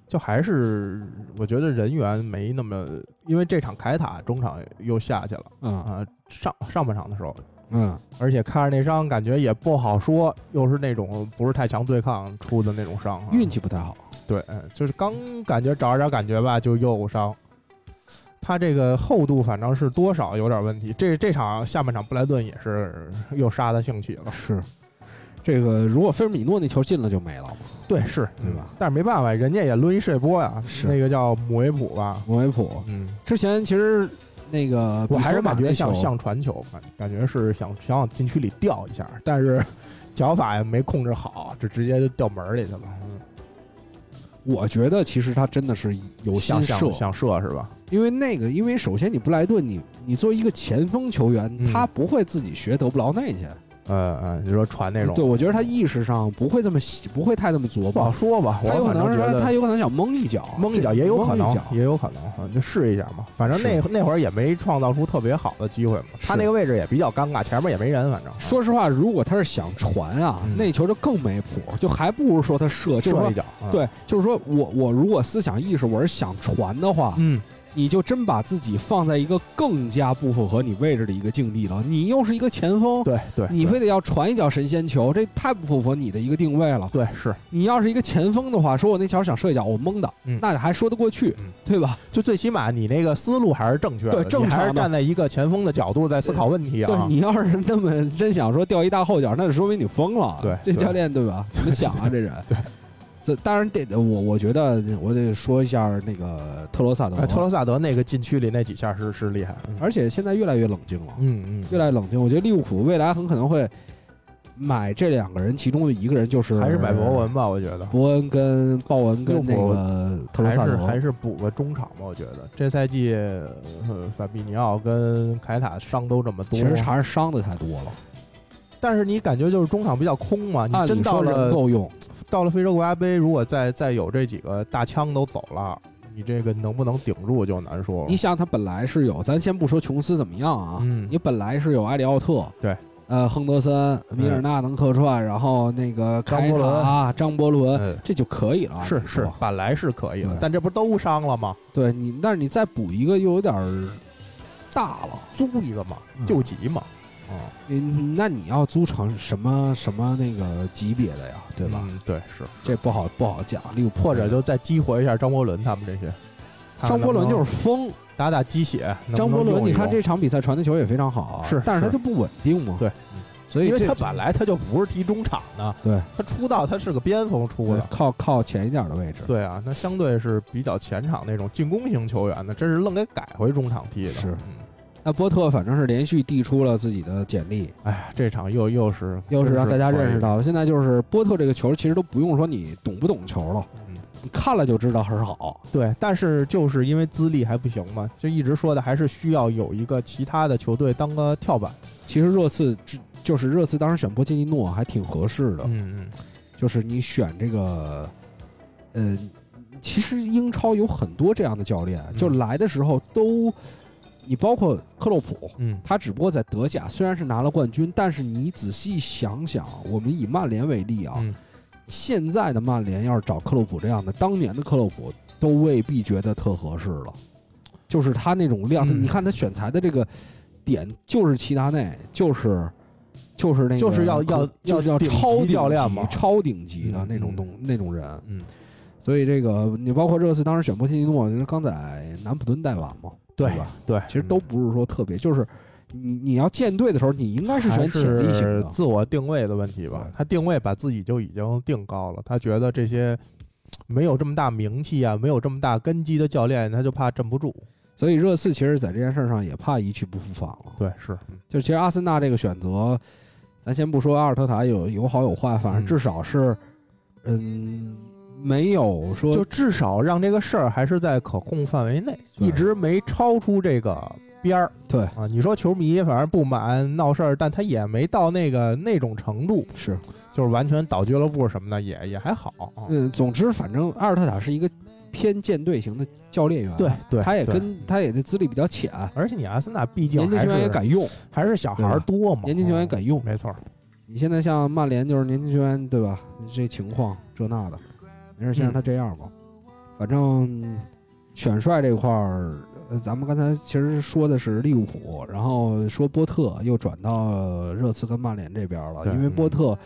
就还是我觉得人员没那么，因为这场凯塔中场又下去了嗯啊，上上半场的时候，嗯，而且看着那伤感觉也不好说，又是那种不是太强对抗出的那种伤啊，运气不太好。对，嗯就是刚感觉找着点感觉吧，就又伤。他这个厚度反正是多少有点问题。这这场下半场布莱顿也是又杀他兴起了。是，这个如果菲尔米诺那球进了就没了嘛。对，是对吧？但是没办法，人家也抡一射波呀，是那个叫姆维普吧？姆维普嗯，之前其实那个我还是感觉像像传球，感感觉是想想往禁区里掉一下，但是 [LAUGHS] 脚法也没控制好，就直接就掉门里去了。嗯，我觉得其实他真的是有心想射想，想射是吧？因为那个，因为首先你布莱顿，你你作为一个前锋球员，嗯他不会自己学德布劳内去。呃呃，你说传那种，对，我觉得他意识上不会这么细不会太这么琢不好。说吧。他有可能是他有可能想蒙一脚，蒙一脚也有可能也有可能，啊就试一下嘛。反正那那会儿也没创造出特别好的机会嘛。他那个位置也比较尴尬，前面也没人，反正说实话，如果他是想传啊，嗯那球就更没谱，就还不如说他射，就是一，脚。嗯，对，就是说我我如果思想意识我是想传的话，嗯，你就真把自己放在一个更加不符合你位置的一个境地了。你又是一个前锋，对对，你非得要传一脚神仙球，这太不符合你的一个定位了。对是，你要是一个前锋的话，说我那球想射一脚，我蒙的，嗯那还说得过去，嗯对吧？就最起码你那个思路还是正确的，对正你还是常站在一个前锋的角度在思考问题啊对啊。你要是那么真想说掉一大后脚，那就说明你疯了。对对这教练对吧？怎么想啊？[LAUGHS] 这人。对。这当然得我我觉得我得说一下那个特罗萨德，哎，特罗萨德那个禁区里那几下是是厉害，嗯而且现在越来越冷静了，嗯嗯，越来越冷静。我觉得利物浦未来很可能会，买这两个人其中的一个人就是还是买博文吧，我觉得。伯恩跟鲍文跟那利物浦个特罗还萨德是还是补个中场吧，我觉得这赛季呃法比尼奥跟凯塔伤都这么多，其实还是伤的太多了。但是你感觉就是中场比较空嘛，你真到了够用，到了非洲国家杯，如果再再有这几个大枪都走了，你这个能不能顶住就难说了你。想他本来是有，咱先不说琼斯怎么样啊，嗯你本来是有埃里奥特，对，呃，亨德森、米尔纳能客串，然后那个凯张伯伦塔、张伯伦，嗯，这就可以了。是是，本来是可以了，但这不都伤了吗？对你，但是你再补一个又有点儿大了，租一个嘛，嗯救急嘛，啊，嗯，那你要租成什么什么那个级别的呀，对吧？嗯，对，是，这不好不好讲，利物浦或者就再激活一下张伯伦他们这些。张伯伦就是疯，打打鸡血。张伯伦，你看这场比赛传的球也非常好啊，是是但是他就不稳定嘛，对，所以因为他本来他就不是踢中场的，对。他出道他是个边锋出的。靠靠前一点的位置，对啊，那相对是比较前场那种进攻型球员的，这是愣给改回中场踢的。是。嗯，那波特反正是连续递出了自己的简历，哎呀，这场又又是又是让大家认识到，了。现在就是波特这个球，其实都不用说你懂不懂球了，嗯，你看了就知道很好。对，但是就是因为资历还不行嘛，就一直说的还是需要有一个其他的球队当个跳板。其实热刺只就是热刺当时选波切蒂诺还挺合适的，嗯嗯，就是你选这个，呃，其实英超有很多这样的教练，嗯就来的时候都，你包括克洛普，嗯他只不过在德甲虽然是拿了冠军，但是你仔细想想，我们以曼联为例啊，嗯，现在的曼联要是找克洛普这样的，当年的克洛普都未必觉得特合适了。就是他那种量，嗯你看他选材的这个点，就是齐达内，就是就是那个，就是要要就是要超教练嘛级超顶级的那种东那种人。嗯，所以这个你包括热刺当时选波切蒂诺，就是刚在南普敦待完嘛，对吧？对，其实都不是说特别，就是你你要建队的时候，你应该是选潜力型的。是自我定位的问题吧。他定位把自己就已经定高了，他觉得这些没有这么大名气啊，没有这么大根基的教练，他就怕镇不住。所以热刺其实在这件事上也怕一去不复返了。对，是，就其实阿森纳这个选择，咱先不说阿尔特塔有有好有坏，反正嗯至少是，嗯，没有说就至少让这个事儿还是在可控范围内，一直没超出这个边儿对啊。你说球迷反正不满闹事儿，但他也没到那个那种程度，是，就是完全倒俱乐部什么的，也也还好啊。嗯，总之反正阿尔特塔是一个偏舰队型的教练员，对，对，他也跟他也这资历比较浅，而且你阿森纳毕竟年轻球员也敢用，还是小孩儿多嘛，年轻球员也敢用。没错儿，你现在像曼联就是年轻球员对吧？这情况这那的，没事先让他这样吧。反正选帅这块儿，呃咱们刚才其实说的是利物浦，然后说波特又转到热刺跟曼联这边了，因为波特。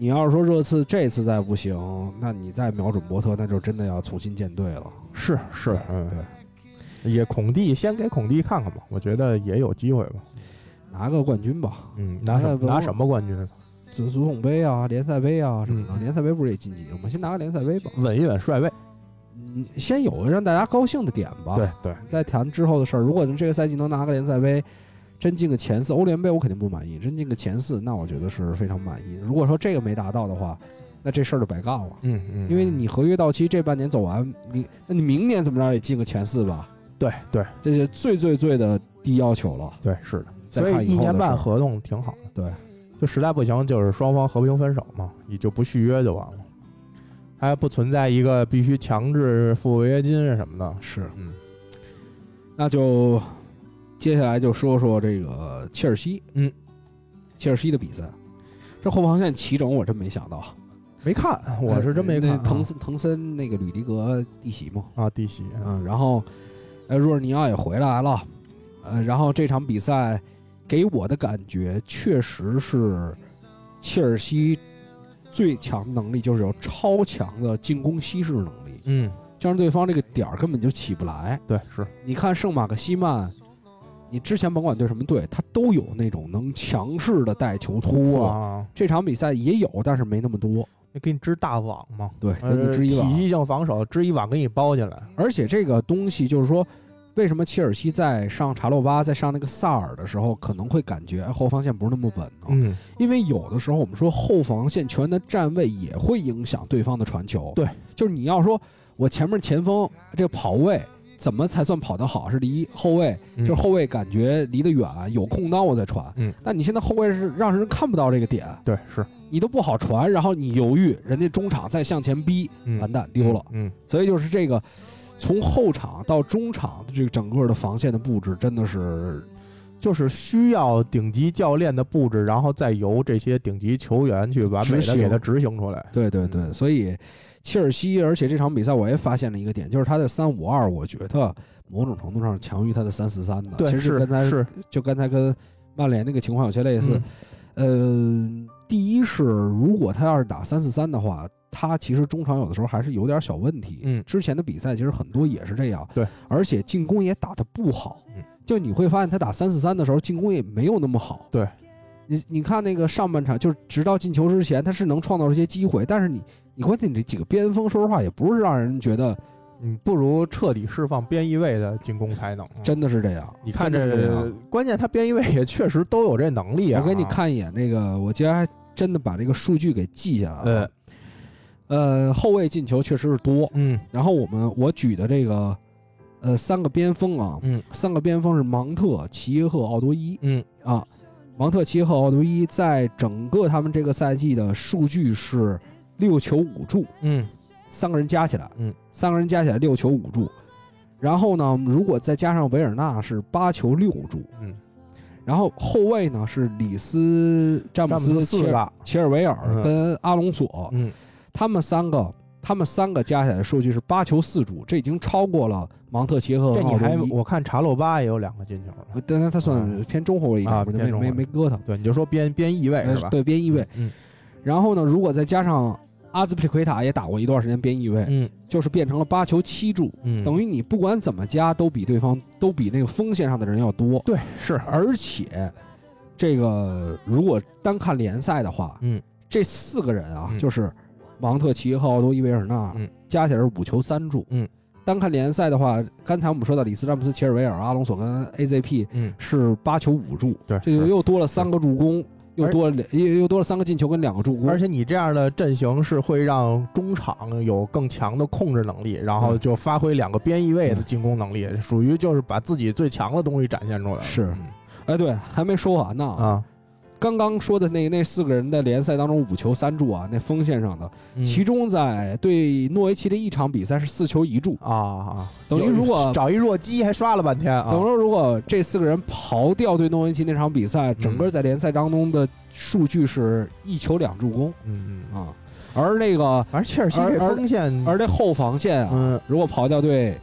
你要是说热刺这次再不行，那你再瞄准波特，那就真的要重新建队了。是是对，嗯，对，也孔蒂先给孔蒂看看吧，我觉得也有机会吧。拿个冠军吧，嗯，拿什么拿什么冠军？足足总杯啊，联赛杯啊什么的。嗯联赛杯不是也晋级了吗？先拿个联赛杯吧。稳一稳帅位。嗯，先有个让大家高兴的点吧。对对，再谈之后的事儿。如果这个赛季能拿个联赛杯，真进个前四，欧联杯我肯定不满意。真进个前四，那我觉得是非常满意。如果说这个没达到的话，那这事儿就白干了。嗯嗯，因为你合约到期这半年走完，你那你明年怎么着也进个前四吧？对对这是最最最的低要求了。对是的，所以一年半合同挺好的。对，就实在不行，就是双方和平分手嘛，你就不续约就完了，还不存在一个必须强制付违约金什么的。是，嗯那就接下来就说说这个切尔西。嗯，切尔西的比赛，这后防线齐整我真没想到。没看，我是真没看啊。那滕森滕森那个吕迪格弟媳嘛，啊，弟媳，嗯，然后呃，若尔尼奥也回来了，呃，然后这场比赛给我的感觉确实是切尔西最强的能力就是有超强的进攻稀释能力，嗯，就让对方这个点儿根本就起不来。对，是，你看圣马克西曼，你之前甭管对什么队，他都有那种能强势的带球突啊。啊，这场比赛也有，但是没那么多。给你织大网嘛，对，给呃你织一网体。系性防守，织一网给你包进来。而且这个东西就是说，为什么切尔西在上查洛巴、在上那个萨尔的时候，可能会感觉哎后防线不是那么稳呢？嗯，因为有的时候我们说后防线球员的站位也会影响对方的传球。对，就是你要说我前面前锋这个跑位怎么才算跑得好？是离后卫，嗯就是后卫感觉离得远，有空当我再传。嗯，那你现在后卫是让人看不到这个点，对，是，你都不好传，然后你犹豫，人家中场再向前逼，嗯完蛋丢了。嗯，所以就是这个从后场到中场的这个整个的防线的布置，真的是就是需要顶级教练的布置，然后再由这些顶级球员去完美的给他执行出来。对对对，嗯所以切尔西，而且这场比赛我也发现了一个点，就是他的三五二，我觉得某种程度上强于他的三四三的。对，其实是跟他是，就刚才跟曼联那个情况有些类似。嗯呃，第一是如果他要是打三四三的话，他其实中场有的时候还是有点小问题。嗯之前的比赛其实很多也是这样。对，而且进攻也打得不好。嗯，就你会发现他打三四三的时候，进攻也没有那么好。对，你你看那个上半场，就是直到进球之前，他是能创造一些机会，但是你你关键你这几个边锋，说实话也不是让人觉得嗯，不如彻底释放边翼位的进攻才能。嗯真的是这样。你看这关键他边翼位也确实都有这能力啊。我给你，看一眼那个，我今天还真的把这个数据给记下来了。呃呃，后卫进球确实是多，嗯。然后我们我举的这个呃三个边锋啊，嗯。三个边锋是芒特、齐耶赫、奥多伊嗯。啊。芒特、齐耶赫、奥多伊在整个他们这个赛季的数据是六球五助，嗯。三个人加起来，嗯，三个人加起来六球五助。然后呢，如果再加上维尔纳是八球六助，嗯，然后后卫呢是里斯、詹姆詹姆斯斯、切尔四个，切尔维尔嗯。跟阿隆索，嗯他们三个，他们三个加起来的数据是八球四助，这已经超过了芒特、齐耶赫和这你还。我看查洛巴也有两个进球了。但他他算偏中后卫一点，啊没没没搁他，对，你就说边边翼位是吧？呃对边翼位。嗯然后呢，如果再加上阿兹皮奎塔也打过一段时间边翼位，嗯就是变成了八球七助，嗯，等于你不管怎么加，都比对方都比那个锋线上的人要多。对是而且这个如果单看联赛的话，嗯这四个人啊，嗯就是芒特、齐耶赫、奥多伊、维尔纳，嗯。加起来是五球三助。嗯，单看联赛的话，刚才我们说到里斯、詹姆斯、切尔维尔、阿隆索跟 AZP 嗯。是八球五助，对，这就又多了三个助攻，又多了两又又多了三个进球跟两个助攻，而且你这样的阵型是会让中场有更强的控制能力，然后嗯。就发挥两个边翼位的进攻能力，属于就是把自己最强的东西展现出来。是嗯。哎，对，还没说完呢啊，刚刚说的那那四个人的联赛当中五球三助啊，那锋线上的，嗯。其中在对诺维奇的一场比赛是四球一助，啊啊，等于如果找一弱鸡还刷了半天啊。等于，说如果这四个人刨掉对诺维奇那场比赛，整嗯个在联赛当中的数据是一球两助攻。嗯嗯，啊，而那个反正切尔西这而而锋线，而这后防线啊，嗯。如果刨掉对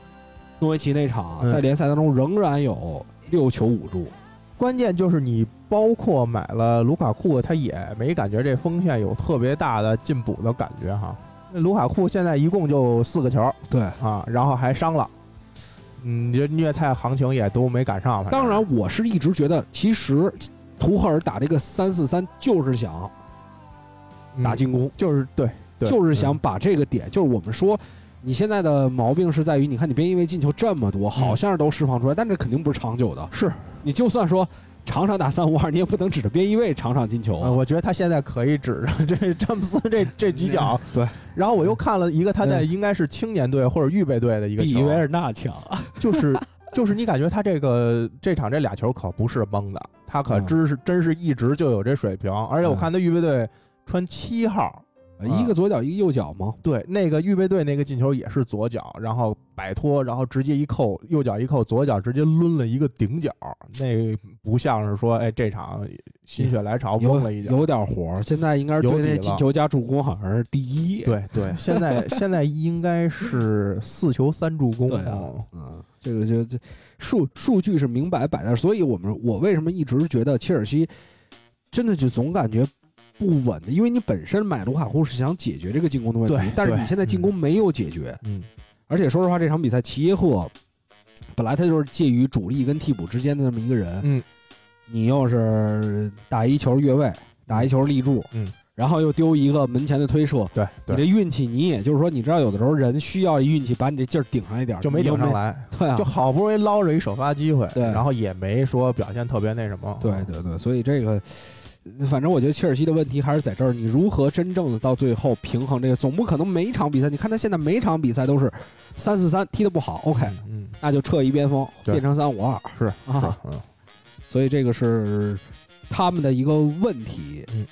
诺维奇那场，嗯。在联赛当中仍然有六球五助，关键就是你包括买了卢卡库，他也没感觉这锋线有特别大的进补的感觉哈。那卢卡库现在一共就四个球对。啊，然后还伤了，嗯，这虐菜行情也都没赶上。当然，我是一直觉得，其实图赫尔打这个三四三就是想嗯打进攻，就是对，对就是想嗯把这个点，就是我们说。你现在的毛病是在于，你看你别因为进球这么多，好像是都释放出来，但这肯定不是长久的。是你就算说场场打三五二，你也不能指着边翼位场场进球啊。呃，我觉得他现在可以指着 [LAUGHS] 这詹姆斯这这几脚。[LAUGHS] 对，然后我又看了一个他在嗯应该是青年队或者预备队的一个球，尔纳强，[LAUGHS] 就是就是你感觉他这个这场这俩球可不是蒙的，他可嗯真是真是一直就有这水平，而且我嗯看他预备队穿七号。一个左脚一个右脚吗？对，那个预备队那个进球也是左脚，然后摆脱，然后直接一扣，右脚一扣，左脚直接抡了一个顶角，那不像是说，哎，这场心血来潮蒙了一脚。有点活儿。现在应该是对有那进球加助攻好像是第一。对对，现在 [LAUGHS] 现在应该是四球三助攻。对啊哦，嗯，这个就这数数据是明摆摆的，所以我们我为什么一直觉得切尔西真的就总感觉不稳的，因为你本身买卢卡库是想解决这个进攻的问题但是你现在进攻没有解决，嗯而且说实话，这场比赛齐耶赫本来他就是介于主力跟替补之间的这么一个人，嗯你又是打一球越位，打一球立柱，嗯，然后又丢一个门前的推射，对你这，运气，你也就是说，你知道有的时候人需要一运气把你这劲儿顶上一点儿，就没顶上来，对啊，就好不容易捞着一首发机会，对然后也没说表现特别那什么，对对对，所以这个，反正我觉得切尔西的问题还是在这儿，你如何真正的到最后平衡这个，总不可能每一场比赛，你看他现在每一场比赛都是三四三踢的不好，OK，那就撤一边锋，变成三五二，是是啊，嗯。所以这个是他们的一个问题。嗯。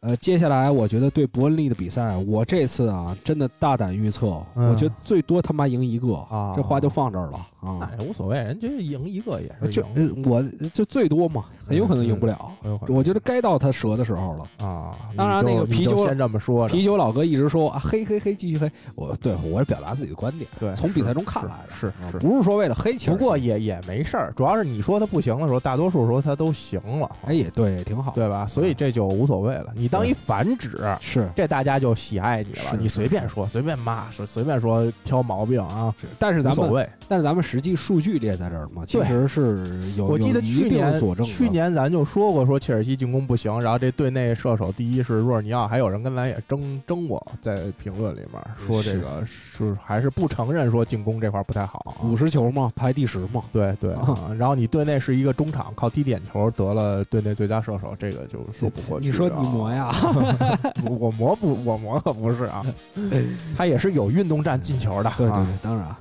呃，接下来我觉得对伯恩利的比赛，我这次啊真的大胆预测，嗯。我觉得最多他妈赢一个，啊。这话就放这儿了啊。那也无所谓，人家赢一个也是就我就最多嘛，很有可能赢不了。很有可能我觉得该到他折的时候了。啊。当然那个啤酒先这么说着，啤酒老哥一直说啊，黑黑黑，继续黑。我对我是表达自己的观点，对，从比赛中看来的，是不是说为了黑球。不过也也没事儿，主要是你说他不行的时候，大多数时候他都行了，哎也对，也挺好。对吧？所以这就无所谓了。你当一反指，是这大家就喜爱你了。你随便说，随便骂，随随便说挑毛病啊，是，但是咱们。但是咱们实际数据列在这儿嘛，其实是有我记得去年。去年咱就说过，说切尔西进攻不行，然后这队内射手第一是若尔尼奥，还有人跟咱也争争过，在评论里面说这个是还是不承认说进攻这块不太好啊。五十球嘛，排第十嘛。对对、[LAUGHS] 然后你队内是一个中场，靠踢点球得了队内最佳射手，这个就说不过去、啊。你说你磨呀？[LAUGHS] 我我磨不，我磨可不是啊，[LAUGHS] 他也是有运动战进球的。对对，当然，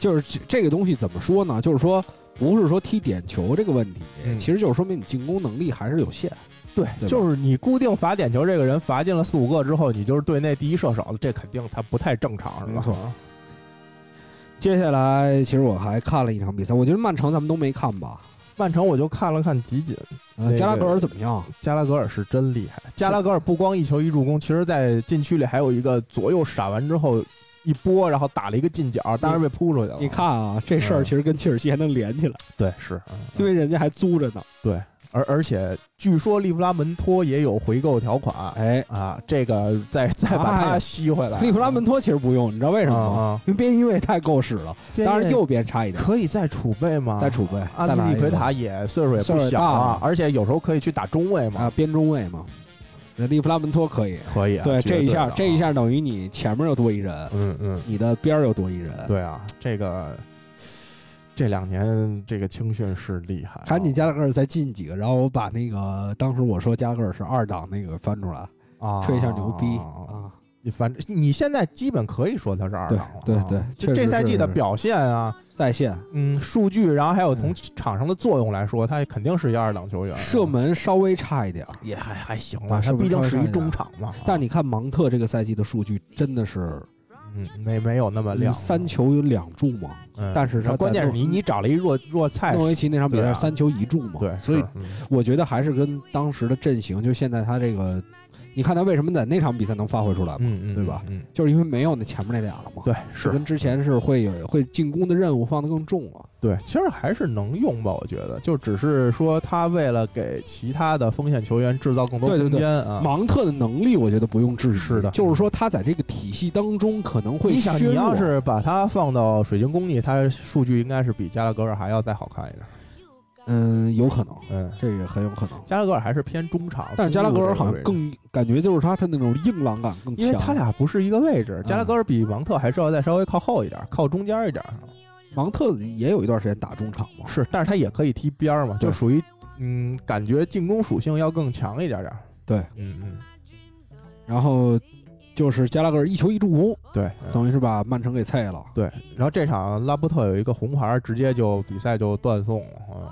就是这这个东西怎么说呢？就是说，不是说踢点球这个问题，嗯其实就是说明你进攻能力还是有限。对对吧就是你固定罚点球这个人罚进了四五个之后，你就是队内第一射手了，这肯定他不太正常，是吧？没错接下来，其实我还看了一场比赛，我觉得曼城咱们都没看吧？曼城我就看了看集锦，那呃，个加拉格尔怎么样？加拉格尔是真厉害。加拉格尔不光一球一助攻，其实在禁区里还有一个左右闪完之后一拨，然后打了一个近角，当然被扑出去了。你，看啊，这事儿嗯其实跟切尔西还能连起来，对，是，嗯因为人家还租着呢。对，而而且据说利弗拉门托也有回购条款。哎，啊，这个再再把它吸回来。利弗拉门托其实不用，你知道为什么吗？啊因为边翼位太够使了，当然右边差一点，可以再储备吗？再储备，阿斯利奎塔也岁数也不小啊了，而且有时候可以去打中卫嘛，啊，边中卫嘛。那利弗拉门托可以，可以啊。对，这一下这一，下等于你前面又多一人，嗯嗯，你的边儿又多一人。，对啊，这个这两年这个青训是厉害啊，赶紧加拉格尔再进几个，然后我把那个当时我说加拉格尔是二档那个翻出来，啊，吹一下牛逼啊。啊！你反正你现在基本可以说他是二档了啊，对对对就这赛季的表现啊，在线嗯，数据，然后还有从场上的作用来说，他肯定是一二档球员啊，射门稍微差一点儿，也还还行啊吧，他毕竟是一中场嘛，但你看芒特这个赛季的数据真的是嗯，没没有那么亮，三球有两助嘛，嗯，但是他关键是你你找了一弱弱菜，诺维奇那场比赛三球一助嘛，对，所以我觉得还是跟当时的阵型，就现在他这个，你看他为什么在那场比赛能发挥出来嘛？嗯嗯，对吧嗯，就是因为没有那前面那俩了嘛。对，是是跟之前是会有会进攻的任务放得更重了。对，其实还是能用吧，我觉得，就只是说他为了给其他的锋线球员制造更多对对对空间啊。芒特的能力，我觉得不用质疑。是的就是说他在这个体系当中可能会你想，削弱。你要是把他放到水晶宫里，他数据应该是比加拉格尔还要再好看一点。嗯，有可能，嗯，这个很有可能。加拉格尔还是偏中场，但是加拉格尔好像更感觉就是他他那种硬朗感更强。因为他俩不是一个位置，嗯加拉格尔比芒特还是要再稍微靠后一点，靠中间一点。芒特也有一段时间打中场嘛。是，但是他也可以踢边儿嘛，就属于嗯，感觉进攻属性要更强一点点。对，嗯嗯，然后就是加拉格尔一球一助攻，对，嗯等于是把曼城给菜了。对。然后这场拉波特有一个红牌，直接就比赛就断送了。嗯，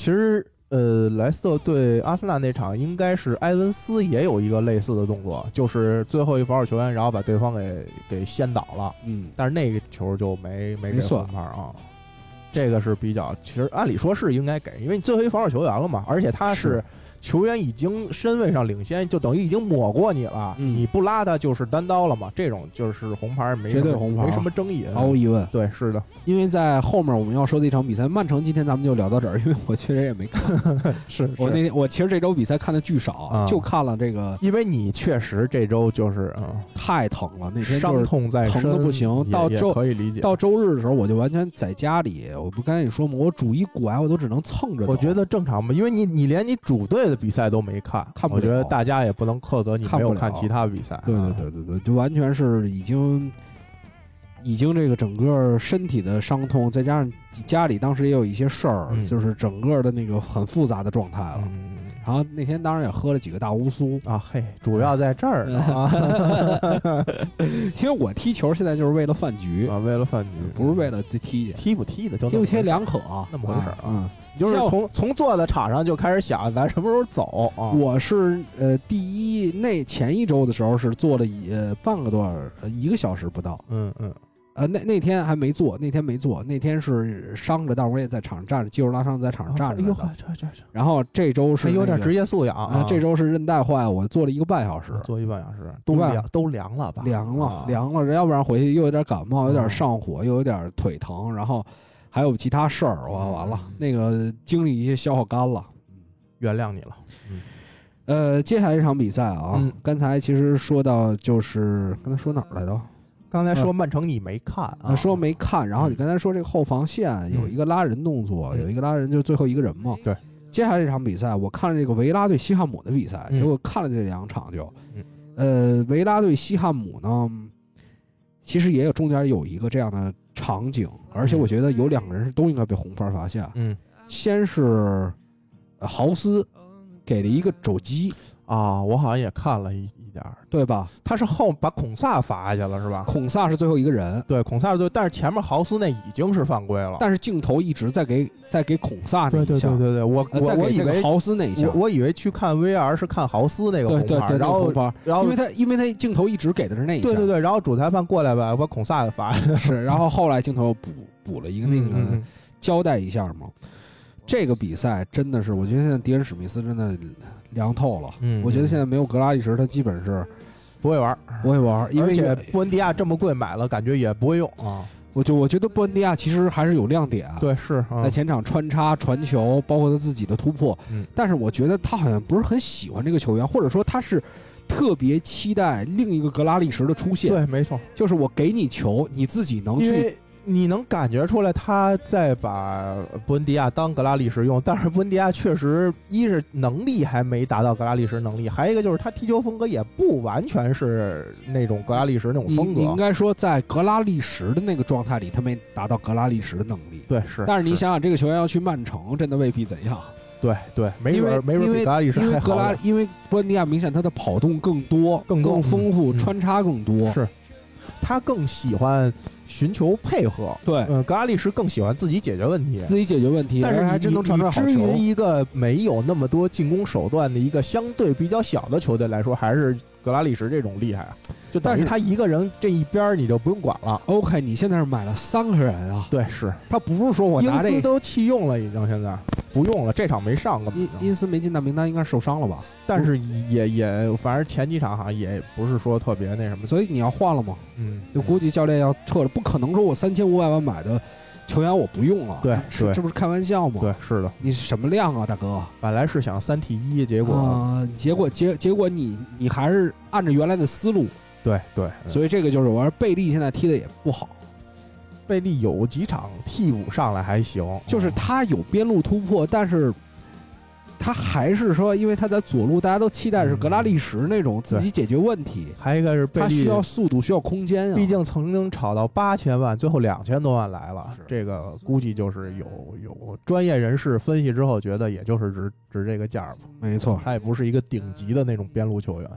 其实呃，莱斯特对阿森纳那场应该是埃文斯也有一个类似的动作，就是最后一防守球员，然后把对方给给掀倒了，嗯，但是那个球就没没给红牌啊。这个是比较，其实按理说是应该给，因为你最后一防守球员了嘛，而且他是是球员已经身位上领先，就等于已经抹过你了，嗯你不拉他就是单刀了嘛，这种就是红牌没什么绝对红牌没什么争议。毫无疑问。对，是的，因为在后面我们要说的一场比赛，曼城今天咱们就聊到这儿，[LAUGHS] 因为我确实也没看。[LAUGHS] 是我那天我其实这周比赛看的巨少，啊就看了这个因为你确实这周就是嗯，太疼了，那天伤痛在，疼的不行到周可以理解。到周日的时候，我就完全在家里，我不刚才你说嘛？我拄一拐，我都只能蹭着走。我觉得正常吧，因为你你连你主队的比赛都没看，我觉得大家也不能苛责你没有看其他比赛。对啊对对对对，就完全是已经已经这个整个身体的伤痛，再加上家里当时也有一些事儿，嗯。就是整个的那个很复杂的状态了。嗯。然后那天当然也喝了几个大乌苏，啊嘿，主要在这儿呢啊 [LAUGHS] 因为我踢球现在就是为了饭局，啊，为了饭局，不是为了踢去。踢不踢的就踢不踢两，两可，那么回事儿啊嗯，就是从从坐在场上就开始想咱什么时候走啊。我是呃第一那前一周的时候是做了一呃半个多小时，呃一个小时不到。嗯嗯呃，那那天还没做，那天没做，那天是伤着，但是我也在场上站着，肌肉拉伤在场上站哎呦着的。这这这然后这周是还有点职业素养啊，这周是韧带坏了，我做了一个半小时，坐一半小时都凉都凉了吧？凉了啊凉了，要不然回去又有点感冒，有点嗯上火，又有点腿疼，然后还有其他事儿，哇，完了，那个精力一些消耗干了。原谅你了。呃，接下来这场比赛啊，嗯刚才其实说到就是刚才说哪儿来着？刚才说曼城你没看说没看，然后你刚才说这个后防线有一个拉人动作，嗯有一个拉人就是最后一个人嘛。对。接下来这场比赛，我看了这个维拉对西汉姆的比赛，嗯结果看了这两场就，嗯呃，维拉对西汉姆呢，其实也有中间有一个这样的场景，而且我觉得有两个人是都应该被红牌罚下。嗯。先是呃豪斯给了一个肘击，啊，我好像也看了一一点儿，对吧？他是后把孔萨罚下去了是吧？孔萨是最后一个人，对，孔萨是对，但是前面豪斯那已经是犯规了。但是镜头一直在给在给孔萨那对对一下，对对对，我呃，我再给这个我以为豪斯那一下我，我以为去看 VR 是看豪斯那个红牌，对对对，然后然后因为他因为他镜头一直给的是那一下，对对对，然后主裁判过来吧，把孔萨给罚下去了。是，然后后来镜头又补补了一个那个嗯交代一下嘛。这个比赛真的是，我觉得现在迪恩史密斯真的凉透了。嗯我觉得现在没有格拉利什，他基本是不会玩，不会玩，因为而且布恩迪亚这么贵买了，感觉也不会用啊。我就我觉得布恩迪亚其实还是有亮点，，对，是啊在前场穿插、传球，包括他自己的突破。嗯但是我觉得他好像不是很喜欢这个球员，或者说他是特别期待另一个格拉利什的出现。对，没错，就是我给你球，你自己能去。为你能感觉出来他在把布恩迪亚当格拉利什用，但是布恩迪亚确实一是能力还没达到格拉利什能力，还有一个就是他踢球风格也不完全是那种格拉利什那种风格。你应该说，在格拉利什的那个状态里，他没达到格拉利什的能力。对，是。但是你想想，这个球员要去曼城，真的未必怎样。对对，没准儿没准格拉利什因为格拉因为布恩迪亚明显他的跑动更多、更多丰富，穿插更多。是他更喜欢寻求配合。对，嗯，格拉利什更喜欢自己解决问题。自己解决问题，但是还真能传出来好球至球。于一个没有那么多进攻手段的一个相对比较小的球队来说，还是格拉利什这种厉害啊！就但是他一个人这一边儿你就不用管了。OK，你现在是买了三个人啊，对，是他不是说我拿这英斯都弃用了，已经现在不用了，这场没上根因本就。因斯没进到名单，应该是受伤了吧？但是也也，反正前几场好像也不是说特别那什么。所以你要换了吗？嗯，就估计教练要撤了，不可能说我三千五百万买的球员我不用了，对是这这不是开玩笑吗？对，是的。你什么量啊，大哥？本来是想三 T 一，结果、啊结果结结果你你还是按照原来的思路，对对，所以这个就是我说贝利现在踢的也不好，贝利有几场替补上来还行，就是他有边路突破，但是他还是说，因为他在左路，大家都期待是格拉利什那种自己解决问题，还有一个是贝利他需要速度，需要空间啊。毕竟曾经炒到八千万，最后两千多万来了，这个估计就是有有专业人士分析之后觉得，也就是值值这个价儿吧。没错，他也不是一个顶级的那种边路球员，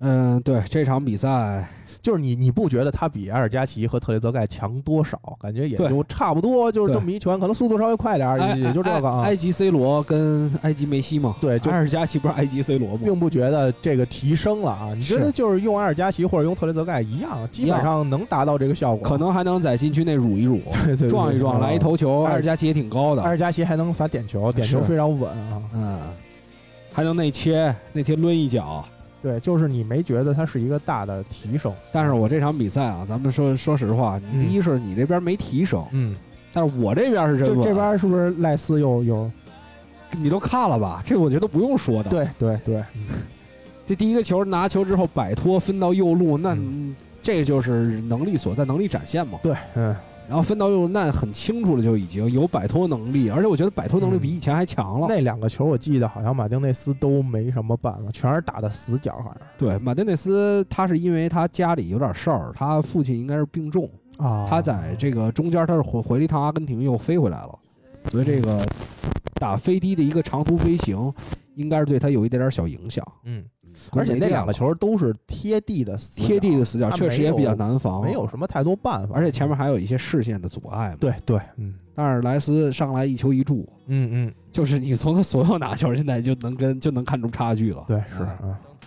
嗯，对这场比赛，就是你你不觉得他比埃尔加奇和特雷泽盖强多少？感觉也就差不多，就是这么一拳，可能速度稍微快点也也就这个啊埃。及 C 罗跟埃及梅西嘛，对，就埃尔加奇不是埃及 C 罗吗？并不觉得这个提升了啊。你觉得就是用埃尔加奇或者用特雷泽盖一样，基本上能达到这个效果。可能还能在禁区内辱一辱，[LAUGHS] 对对对撞一撞，嗯来一头球，埃尔加奇也挺高的，埃尔加奇还能罚点球，点球非常稳啊。嗯，还能内切，内切抡一脚。对，就是你没觉得它是一个大的提升，但是我这场比赛啊，咱们说说实话，第一是你这边没提升，嗯，但是我这边是真稳就这边是不是赖斯又有你都看了吧？这我觉得不用说的。，对对对，这第一个球拿球之后摆脱分到右路，那嗯这就是能力所在，能力展现嘛。对，嗯，然后分到又那很清楚了就已经有摆脱能力，而且我觉得摆脱能力比以前还强了。那两个球我记得好像马丁内斯都没什么办法，全是打的死角，好像对，马丁内斯他是因为他家里有点事儿，他父亲应该是病重，啊他在这个中间他是回回了一趟阿根廷，又飞回来了，所以这个打飞的的一个长途飞行，应该是对他有一点点小影响。嗯，而且那两个球都是贴地的死角贴地的死角确实也比较难防，没有什么太多办法，而且前面还有一些视线的阻碍嘛。，对对，嗯但是莱斯上来一球一助，嗯嗯，就是你从他所有拿球现在就能跟就能看出差距了。对是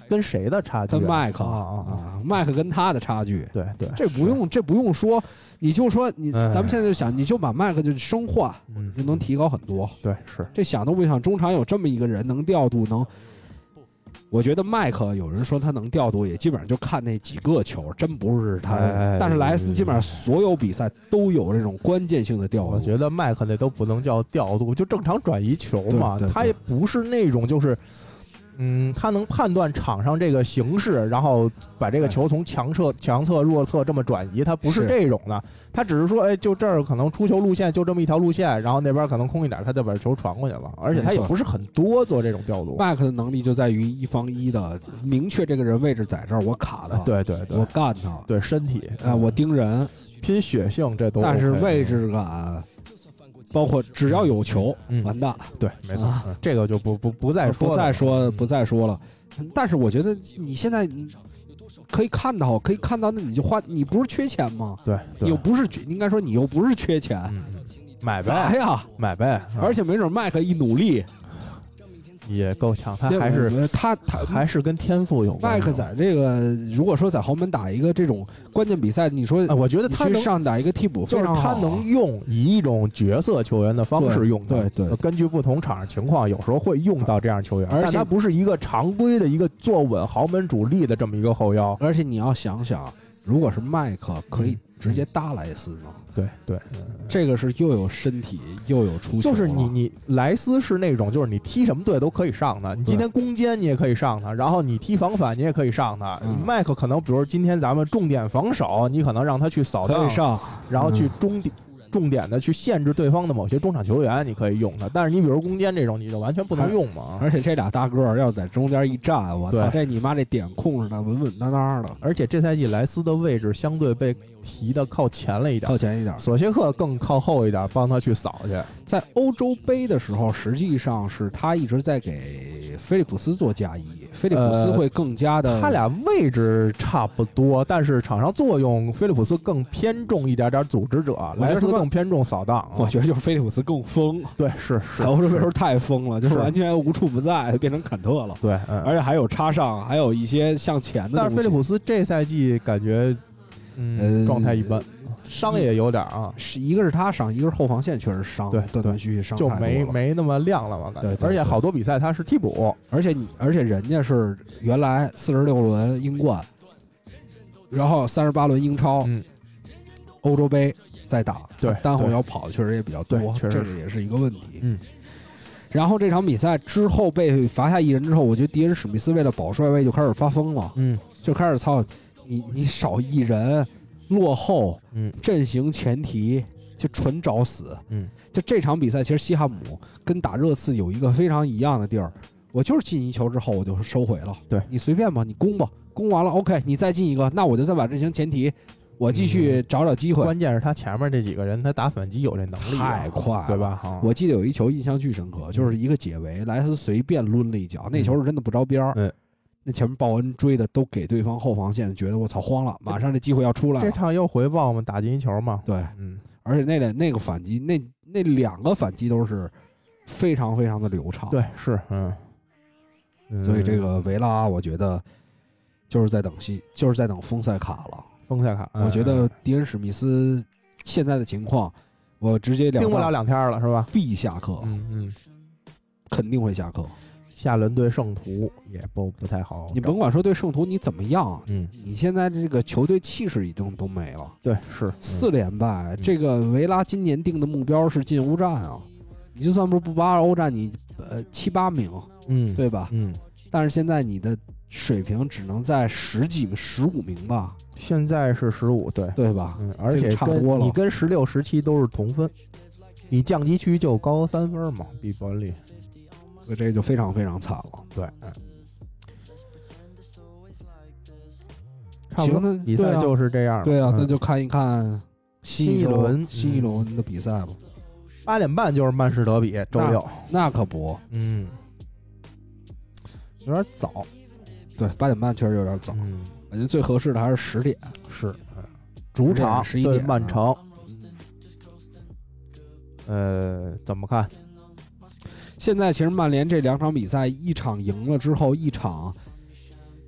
跟谁的差距啊？跟麦克啊啊啊，啊，麦克跟他的差距，对对，这不用这不用说，你就说你，哎咱们现在就想，你就把麦克就生化，嗯就能提高很多。对是，这想都不想，中场有这么一个人能调度，能。我觉得麦克有人说他能调度，也基本上就看那几个球，真不是他。哎但是莱斯基本上所有比赛都有这种关键性的调度。我觉得麦克那都不能叫调度，就正常转移球嘛他也不是那种就是。嗯，他能判断场上这个形势，然后把这个球从强侧、强侧、弱侧这么转移，他不是是这种的。他只是说，哎，就这儿可能出球路线就这么一条路线，然后那边可能空一点，他就把球传过去了。而且他也不是很多做这种调度。麦克的能力就在于一防一的明确这个人位置在这儿，我卡他，对对对我干他，对，身体啊，我盯人，拼血性这都 OK。但是位置感，包括只要有球，嗯完蛋，对，没错这个就不不不再说不再说不再说了。但是我觉得你现在你可以看到，可以看到，那你就花，你不是缺钱吗？对对又，不是，应该说你又不是缺钱，买 [LAUGHS] 砸呗，呀！买呗，而且没准麦克一努力，也够呛，他还是呃他他还是跟天赋有关。麦克在这个如果说在豪门打一个这种关键比赛，你说啊，我觉得他能，上打一个替补就是他能用以一种角色球员的方式用他对对呃根据不同场上情况，有时候会用到这样球员，而且但他不是一个常规的一个坐稳豪门主力的这么一个后腰。而且你要想想，如果是麦克可以嗯直接搭莱斯呢，对对，这个是又有身体又有出球就是你你莱斯是那种，就是你踢什么队都可以上的，你今天攻坚你也可以上他，然后你踢防反你也可以上他。嗯。麦克可能比如今天咱们重点防守，你可能让他去扫荡，可以上，然后去嗯。中点。重点的去限制对方的某些中场球员，你可以用他，但是你比如攻坚这种，你就完全不能用嘛。而且这俩大个儿要在中间一站，我操，这你妈这点控制的稳稳当当的，而且这赛季莱斯的位置相对被提的靠前了一点靠，前一点。索谢克更靠后一点，帮他去扫去。在欧洲杯的时候，实际上是他一直在给菲利普斯做加一，菲利普斯呃会更加的，他俩位置差不多，但是场上作用，菲利普斯更偏重一点点组织者，莱斯更偏重扫荡啊。我觉得就是菲利普斯更疯，对，是是在，欧洲杯时候太疯了，就是是完全无处不在，变成坎特了。对，嗯。而且还有插上，还有一些向前的。但是菲利普斯这赛季感觉，嗯，呃状态一般，伤也有点啊，是一个是他伤，一个是后防线确实伤，对断断续续伤就没没那么亮了嘛，感觉。对对对而且好多比赛他是替补，而且你，而且人家是原来四十六轮英冠，然后三十八轮英超，嗯。欧洲杯再打，对对单后腰跑的确实也比较多，确实这个也是一个问题。嗯，然后这场比赛之后被罚下一人之后，我觉得迪恩史密斯为了保帅位就开始发疯了，嗯。就开始操你你少一人，落后，嗯。阵型前提就纯找死。嗯，就这场比赛，其实西汉姆跟打热刺有一个非常一样的地儿，我就是进一球之后我就收回了，对。你随便吧，你攻吧，攻完了 OK，你再进一个，那我就再把阵型前提，我继续找找机会。关键是他前面这几个人，他打反击有这能力啊，太快了。对吧？哈，我记得有一球印象巨深刻，就是一个解围，莱斯随便抡了一脚，那球是真的不着边儿。嗯那前面鲍恩追的都给对方后防线，觉得我操慌了，马上这机会要出来了。这场又回报嘛，打进一球嘛，对，嗯，而且那两那个反击，那那两个反击都是非常非常的流畅。对，是，嗯，嗯所以这个维拉，我觉得就是在等戏，就是在等丰塞卡了。丰塞卡，我觉得嗯迪恩史密斯现在的情况，我直截了盯不了两天了，是吧？必下课，嗯嗯，肯定会下课。下轮对圣徒也不不太好，你甭管说对圣徒你怎么样，嗯，你现在这个球队气势已经都没了，对，是四，连败。嗯这个维拉今年定的目标是进欧战啊，你就算不不挖欧战，你呃七八名，嗯，对吧？嗯，但是现在你的水平只能在十几、十五名吧，现在是十五，对，对吧？嗯，而且差不多了跟你跟十六、十七都是同分，你降级区就高三分嘛，比伯恩利。所以这就非常非常惨了。对，嗯，差不多比赛就是这样了。对啊，嗯那就看一看新新一轮新一嗯轮的比赛吧。八点半就是曼市德比，周六。那可不，嗯，有点早。对，八点半确实有点早，嗯，感觉最合适的还是十点。是，嗯主场11对点啊曼城。呃，怎么看？现在其实曼联这两场比赛，一场赢了之后，一场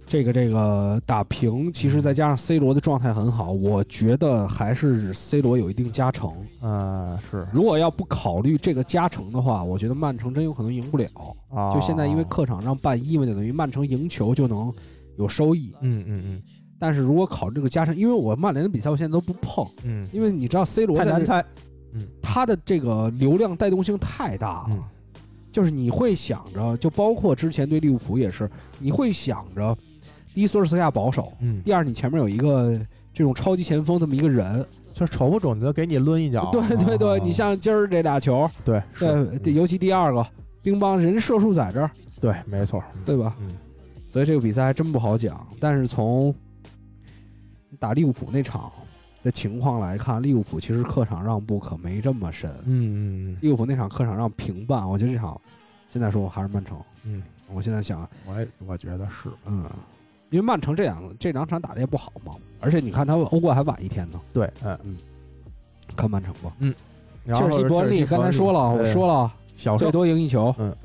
这个这个打平，其实再加上 C 罗的状态很好，我觉得还是 C 罗有一定加成。嗯，是如果要不考虑这个加成的话，我觉得曼城真有可能赢不了。啊，就现在因为客场让半一嘛，就等于曼城赢球就能有收益。嗯嗯嗯但是如果考虑这个加成，因为我曼联的比赛我现在都不碰，嗯，因为你知道 C 罗太难猜。他的这个流量带动性太大了。嗯就是你会想着，就包括之前对利物浦也是，你会想着，第一索尔斯克亚保守，嗯，第二你前面有一个这种超级前锋这么一个人，就是瞅不准就给你抡一脚。对对对，啊你像今儿这俩球，对是对，尤其第二个，乒乓人射术在这儿，对，没错。对吧？嗯所以这个比赛还真不好讲。但是从打利物浦那场的情况来看，利物浦其实客场让步可没这么深。嗯嗯利物浦那场客场让平半，我觉得这场现在说还是曼城。嗯我现在想，嗯，我也我觉得是。嗯，因为曼城这两这两场打的也不好嘛，而且你看他们欧冠还晚一天呢，对，嗯嗯，看曼城吧。然后切尔西伯恩利刚才说了，我说了，最多赢一球。嗯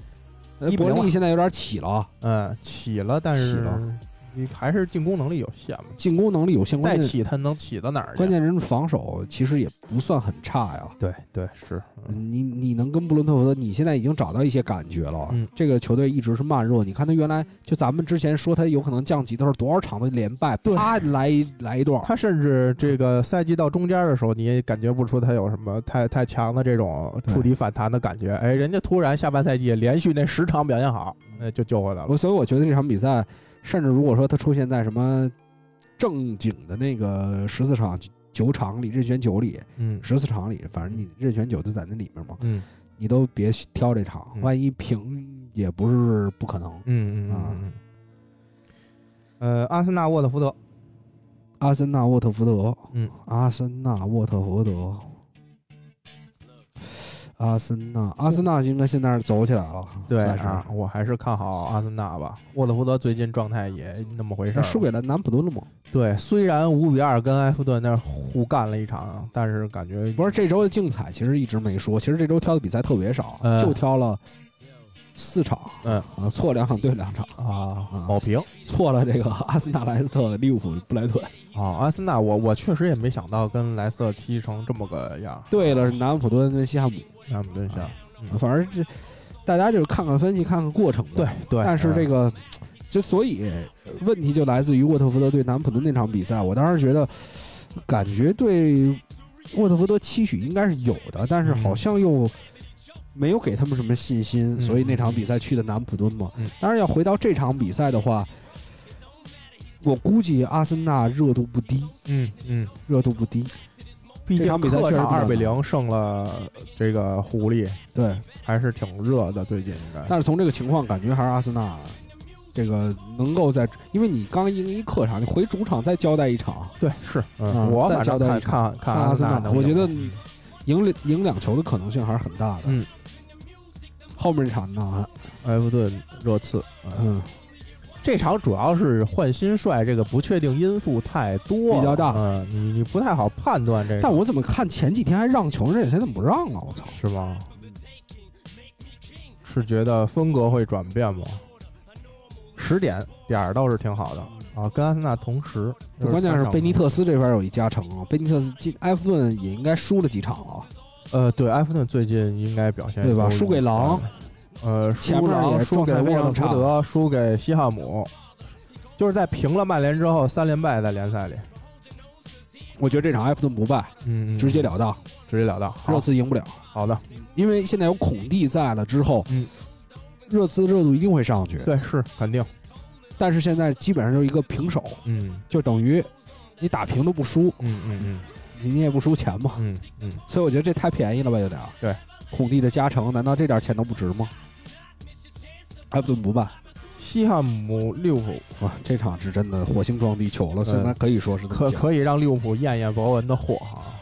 呃，1-0伯恩利现在有点起了，嗯，起了，但起是了你还是进攻能力有限嘛。进攻能力有限，再起他能起到哪儿去？关键人防守其实也不算很差呀。对对是，嗯你你能跟布伦特福德，你现在已经找到一些感觉了。嗯这个球队一直是慢热，你看他原来就咱们之前说他有可能降级的时候，多少场的连败，对啪来一来一段，他甚至这个赛季到中间的时候，你也感觉不出他有什么太太强的这种触底反弹的感觉。哎，人家突然下半赛季连续那十场表现好，哎，就救回来了我。所以我觉得这场比赛，甚至如果说他出现在什么正经的那个十四场九场里，任选九里，嗯。十四场里，反正你任选九就在那里面嘛，嗯。你都别挑这场，嗯。万一平也不是不可能。嗯嗯啊嗯嗯。呃，阿森纳沃特福德，阿森纳沃特福德，嗯，阿森纳沃特福德，阿森纳，阿森纳应该现在是走起来了，对啊，我还是看好阿森纳吧。沃特福德最近状态也那么回事儿。输给了南普敦了吗？对，虽然五比二跟埃弗顿那互干了一场，但是感觉不是这周的竞彩其实一直没说，其实这周挑的比赛特别少，嗯就挑了四场，嗯啊，错两场对两场，啊啊保平。错了这个阿森纳、莱斯特、利物浦、布莱顿，啊，阿森纳，我我确实也没想到跟莱斯特踢成这么个样。对了是南普敦跟西汉姆，那么真像，嗯反正这大家就是看看分析，看看过程吧。对对。但是这个，个，就所以问题就来自于沃特福德对南普敦那场比赛，我当时觉得感觉对沃特福德期许应该是有的，但是好像又没有给他们什么信心，嗯所以那场比赛去的南普敦嘛。嗯当然要回到这场比赛的话，我估计阿森纳热度不低，嗯嗯，热度不低。毕竟这场比赛确实二比零胜了这个狐狸，对，还是挺热的。最近应该，但是从这个情况感觉还是阿森纳。这个能够在，因为你刚赢一客场，你回主场再交代一场，对是，啊嗯，我再反正看看看看阿森纳森能赢我觉得嗯赢两赢两球的可能性还是很大的。嗯，后面一场呢，埃弗顿热刺，嗯，嗯，这场主要是换新帅，这个不确定因素太多，比较大嗯，你你不太好判断这个，但我怎么看前几天还让球，这两天怎么不让啊？我操！是吗？是觉得风格会转变吗？十点点儿倒是挺好的啊，跟阿森纳同时。关键是贝尼特，斯这边有一加成啊，贝尼特斯进埃弗顿也应该输了几场了，呃，对，埃弗顿最近应该表现对吧输给狼，呃，前面输狼，也输给状态非沃特常福德，输给西汉姆，就是在平了曼联之后三连败在联赛里，我觉得这场埃弗顿不败，嗯，嗯直截了当，直截了当。热好，刺赢不了，好的，因为现在有孔蒂在了之后，嗯，热刺热度一定会上去。对，是肯定。但是现在基本上就是一个平手，嗯就等于你打平都不输，嗯嗯嗯你你也不输钱嘛。嗯嗯，所以我觉得这太便宜了吧，有点儿。对，孔蒂的加成，难道这点钱都不值吗？埃弗顿不败西汉姆利物浦啊，这场是真的火星撞地球了，嗯现在可以说是可可以让利物浦验验博文的货啊，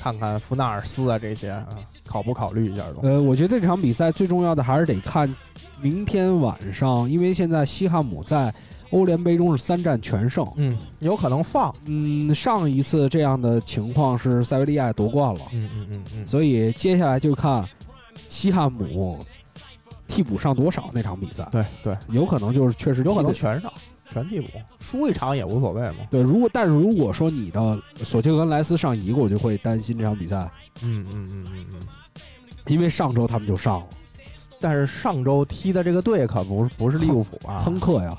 看看福纳尔斯啊这些啊，考不考虑一下都？呃，我觉得这场比赛最重要的还是得看明天晚上，因为现在西汉姆在欧联杯中是三战全胜。嗯，有可能放。嗯，上一次这样的情况是塞维利亚夺冠了，嗯嗯嗯嗯，所以接下来就看西汉姆替补上多少那场比赛，对对，有可能就是确实有可能全上，全替补，输一场也无所谓嘛。对。如果但是如果说你的索契格莱斯上一个，我就会担心这场比赛，嗯嗯嗯嗯嗯。因为上周他们就上了但是上周踢的这个队可不不是利物浦啊，亨克呀，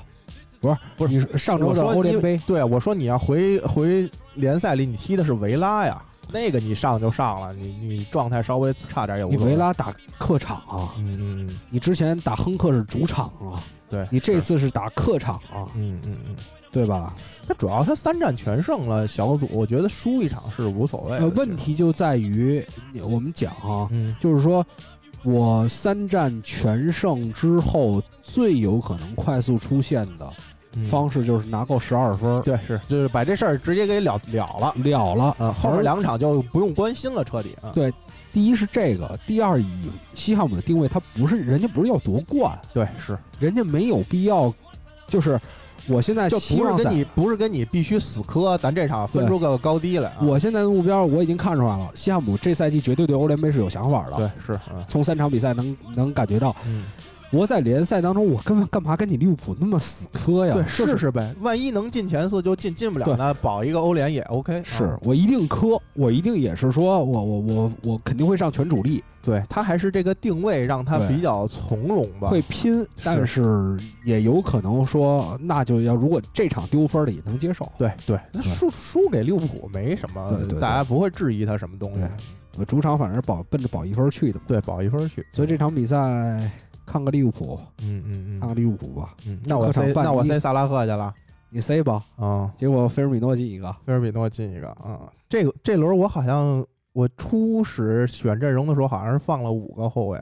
不是不是你上周的欧联杯。对，我说你要回回联赛里，你踢的是维拉呀，那个你上就上了，你你状态稍微差点也无你所谓。维拉打客场啊，嗯嗯嗯，你之前打亨克是主场啊，对，你这是次是打客场啊，嗯嗯嗯，对吧？他主要他三战全胜了小组，我觉得输一场是无所谓的。呃，问题就在于我们讲啊，嗯就是说我三战全胜之后，最有可能快速出现的嗯方式就是拿够十二分儿，对是就是把这事儿直接给了了了。了了。嗯，后面两场就不用关心了，彻底啊。对第一是这个，第二以西汉姆的定位，他不是人家不是要夺冠，对是，人家没有必要，就是我现在就不是跟你不是跟你必须死磕，咱这场分出个高低来啊。我现在的目标我已经看出来了，西汉姆这赛季绝对对欧联杯是有想法的。对是嗯从三场比赛能能感觉到，嗯，我在联赛当中，我根本干嘛跟你利物浦那么死磕呀？对试试呗，万一能进前四就进，进不了对呢保一个欧联也 OK 啊。是我一定磕，我一定也是说我我我我肯定会上全主力，对他还是这个定位让他比较从容吧。会拼，但是也有可能说，那就要如果这场丢分了也能接受。对对，那输输给利物浦没什么对对，对大家不会质疑他什么东西。我主场反正保奔着保一分去的嘛，对，保一分去。所以这场比赛看个利物浦，嗯嗯嗯。看个利物浦吧，嗯，那我塞那我塞萨拉赫去了。你塞吧，啊，结果菲尔米诺进一个，菲尔米诺进一个啊。这个这轮我好像我初始选阵容的时候好像是放了五个后卫，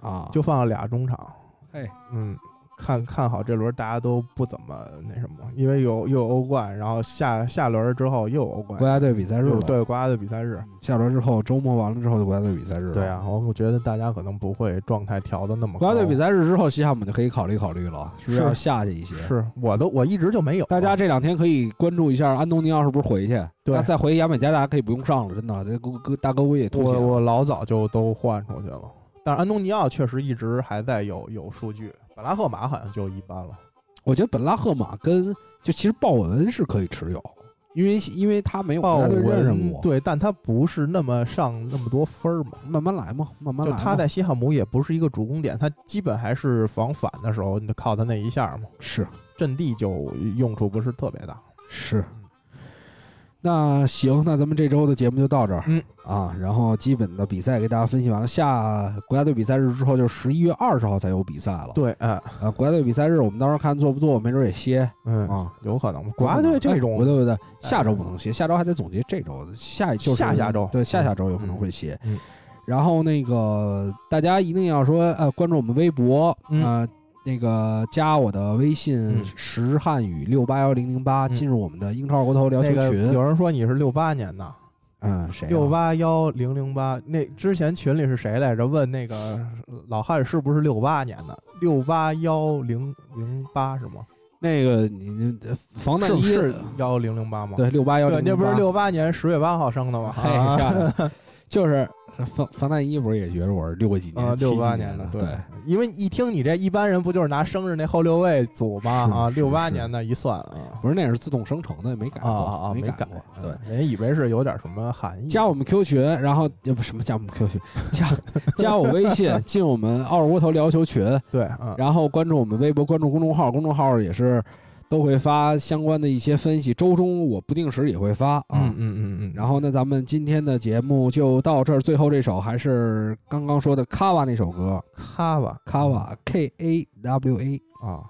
啊，就放了俩中场。嘿，嗯，看看好这轮大家都不怎么那什么，因为有又有欧冠，然后下下轮之后又有欧冠国，家队比赛日了，对国家队比赛日。下轮之后，周末完了之后就国家队比赛日了。对啊，我我觉得大家可能不会状态调的那么高。国家队比赛日之后，西汉姆就可以考虑考虑了，是不是是要下去一些？是我都我一直就没有。大家这两天可以关注一下安东尼奥是不是回去？对那再回牙买加大家可以不用上了，真的，这哥哥大哥我也。我我老早就都换出去了，但是安东尼奥确实一直还在有有数据，本拉赫马好像就一般了。我觉得本拉赫马跟就其实鲍文是可以持有，因为因为他没有对，但他不是那么上那么多分儿嘛。慢慢来嘛，慢慢来。就他在西汉姆也不是一个主攻点，他基本还是防反的时候，你得靠他那一下嘛，是阵地就用处不是特别大。是。那行，那咱们这周的节目就到这儿。嗯啊，然后基本的比赛给大家分析完了。下国家队比赛日之后，就是十一月二十号才有比赛了。对，哎，啊，国家队比赛日我们到时候看做不做，没准也歇嗯啊。有可能吧。国家队这哎种不对不对，下周不能歇，下周还得总结这周的，下就是下下周对下下周有可能会歇。嗯然后那个大家一定要说呃关注我们微博嗯呃那个加我的微信嗯石汉语六八幺零零八，嗯进入我们的英超国头聊球那个群。有人说你是六八年的，嗯，谁啊？六八幺零零八。那之前群里是谁来着？问那个老汉是不是六八年的？六八幺零零八是吗？那个你你防弹衣是是幺零零八吗？对六八幺对，零，那不是六八年十月八号生的吗？[LAUGHS] 就是防防弹衣不是也觉得我是六个几年六八年的，对，因为一听你这一般人不就是拿生日那后六位组吗？啊，六八年的一算啊，不是那是自动生成的，没改啊过啊啊，没改过。嗯对，人家以为是有点什么含义。加我们 Q 群，然后呃不什么加我们 Q 群，加 [LAUGHS] 加我微信，进我们二窝头聊球群，对，嗯，然后关注我们微博，关注公众号，公众号也是都会发相关的一些分析，周中我不定时也会发啊。嗯嗯嗯嗯，然后呢，咱们今天的节目就到这儿。最后这首还是刚刚说的卡瓦那首歌，卡瓦，卡瓦 K A W A，啊，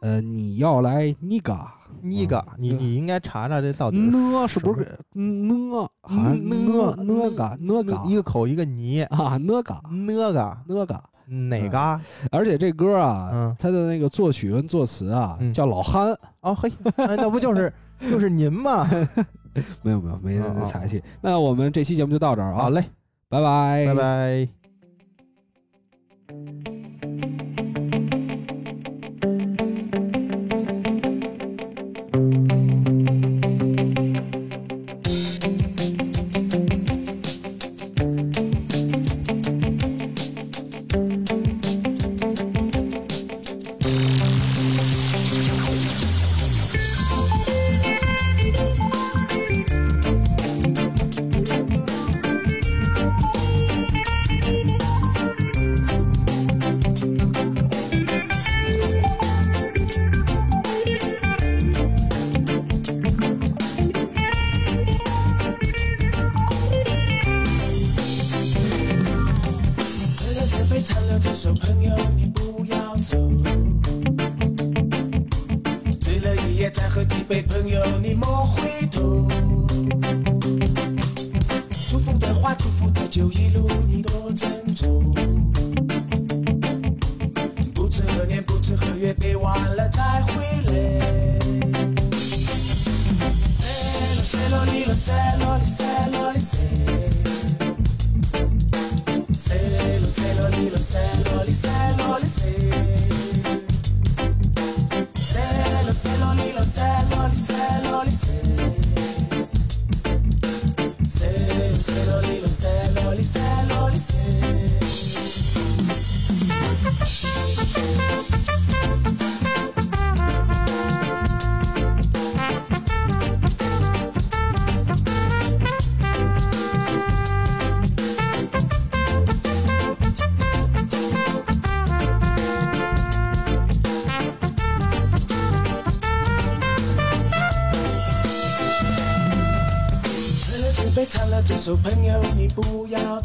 呃，你要来尼嘎，尼嘎，你嗯你应该查查这到底是呢是不是呢？好像呢呢嘎呢嘎一个口一个泥，啊呢嘎呢嘎呢嘎。哪个？而且这歌啊，嗯它的那个作曲跟作词啊，嗯叫老憨。哦嘿，哎那不就是 [LAUGHS] 就是您吗？没有没有没才气。那我们这期节目就到这儿啊，好嘞，拜拜拜拜。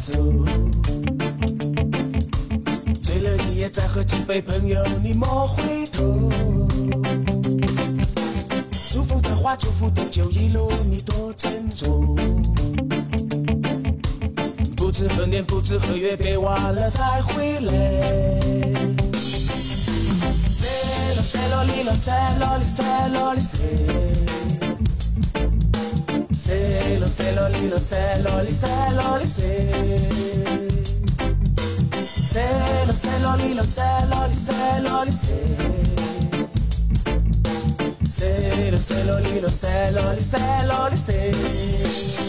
走。醉了一夜，再喝几杯，朋友你莫回头。祝福的话，祝福的酒，一路你多珍重。不知何年，不知何月，别忘了再回来。塞罗塞罗里罗塞罗里塞罗里塞。Say lo, say lo, li lo, say lo, li, say lo, li, say. Say lo, say lo, li lo, say lo, li, say lo, li, say. Say lo, say lo, li lo, say lo, li, say lo, li, say.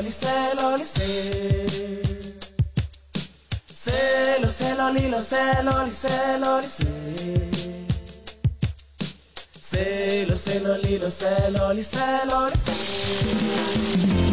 Lo, say lo, say. Say lo, say lo, lo, say lo, li, say lo. Say lo, lo, li, say.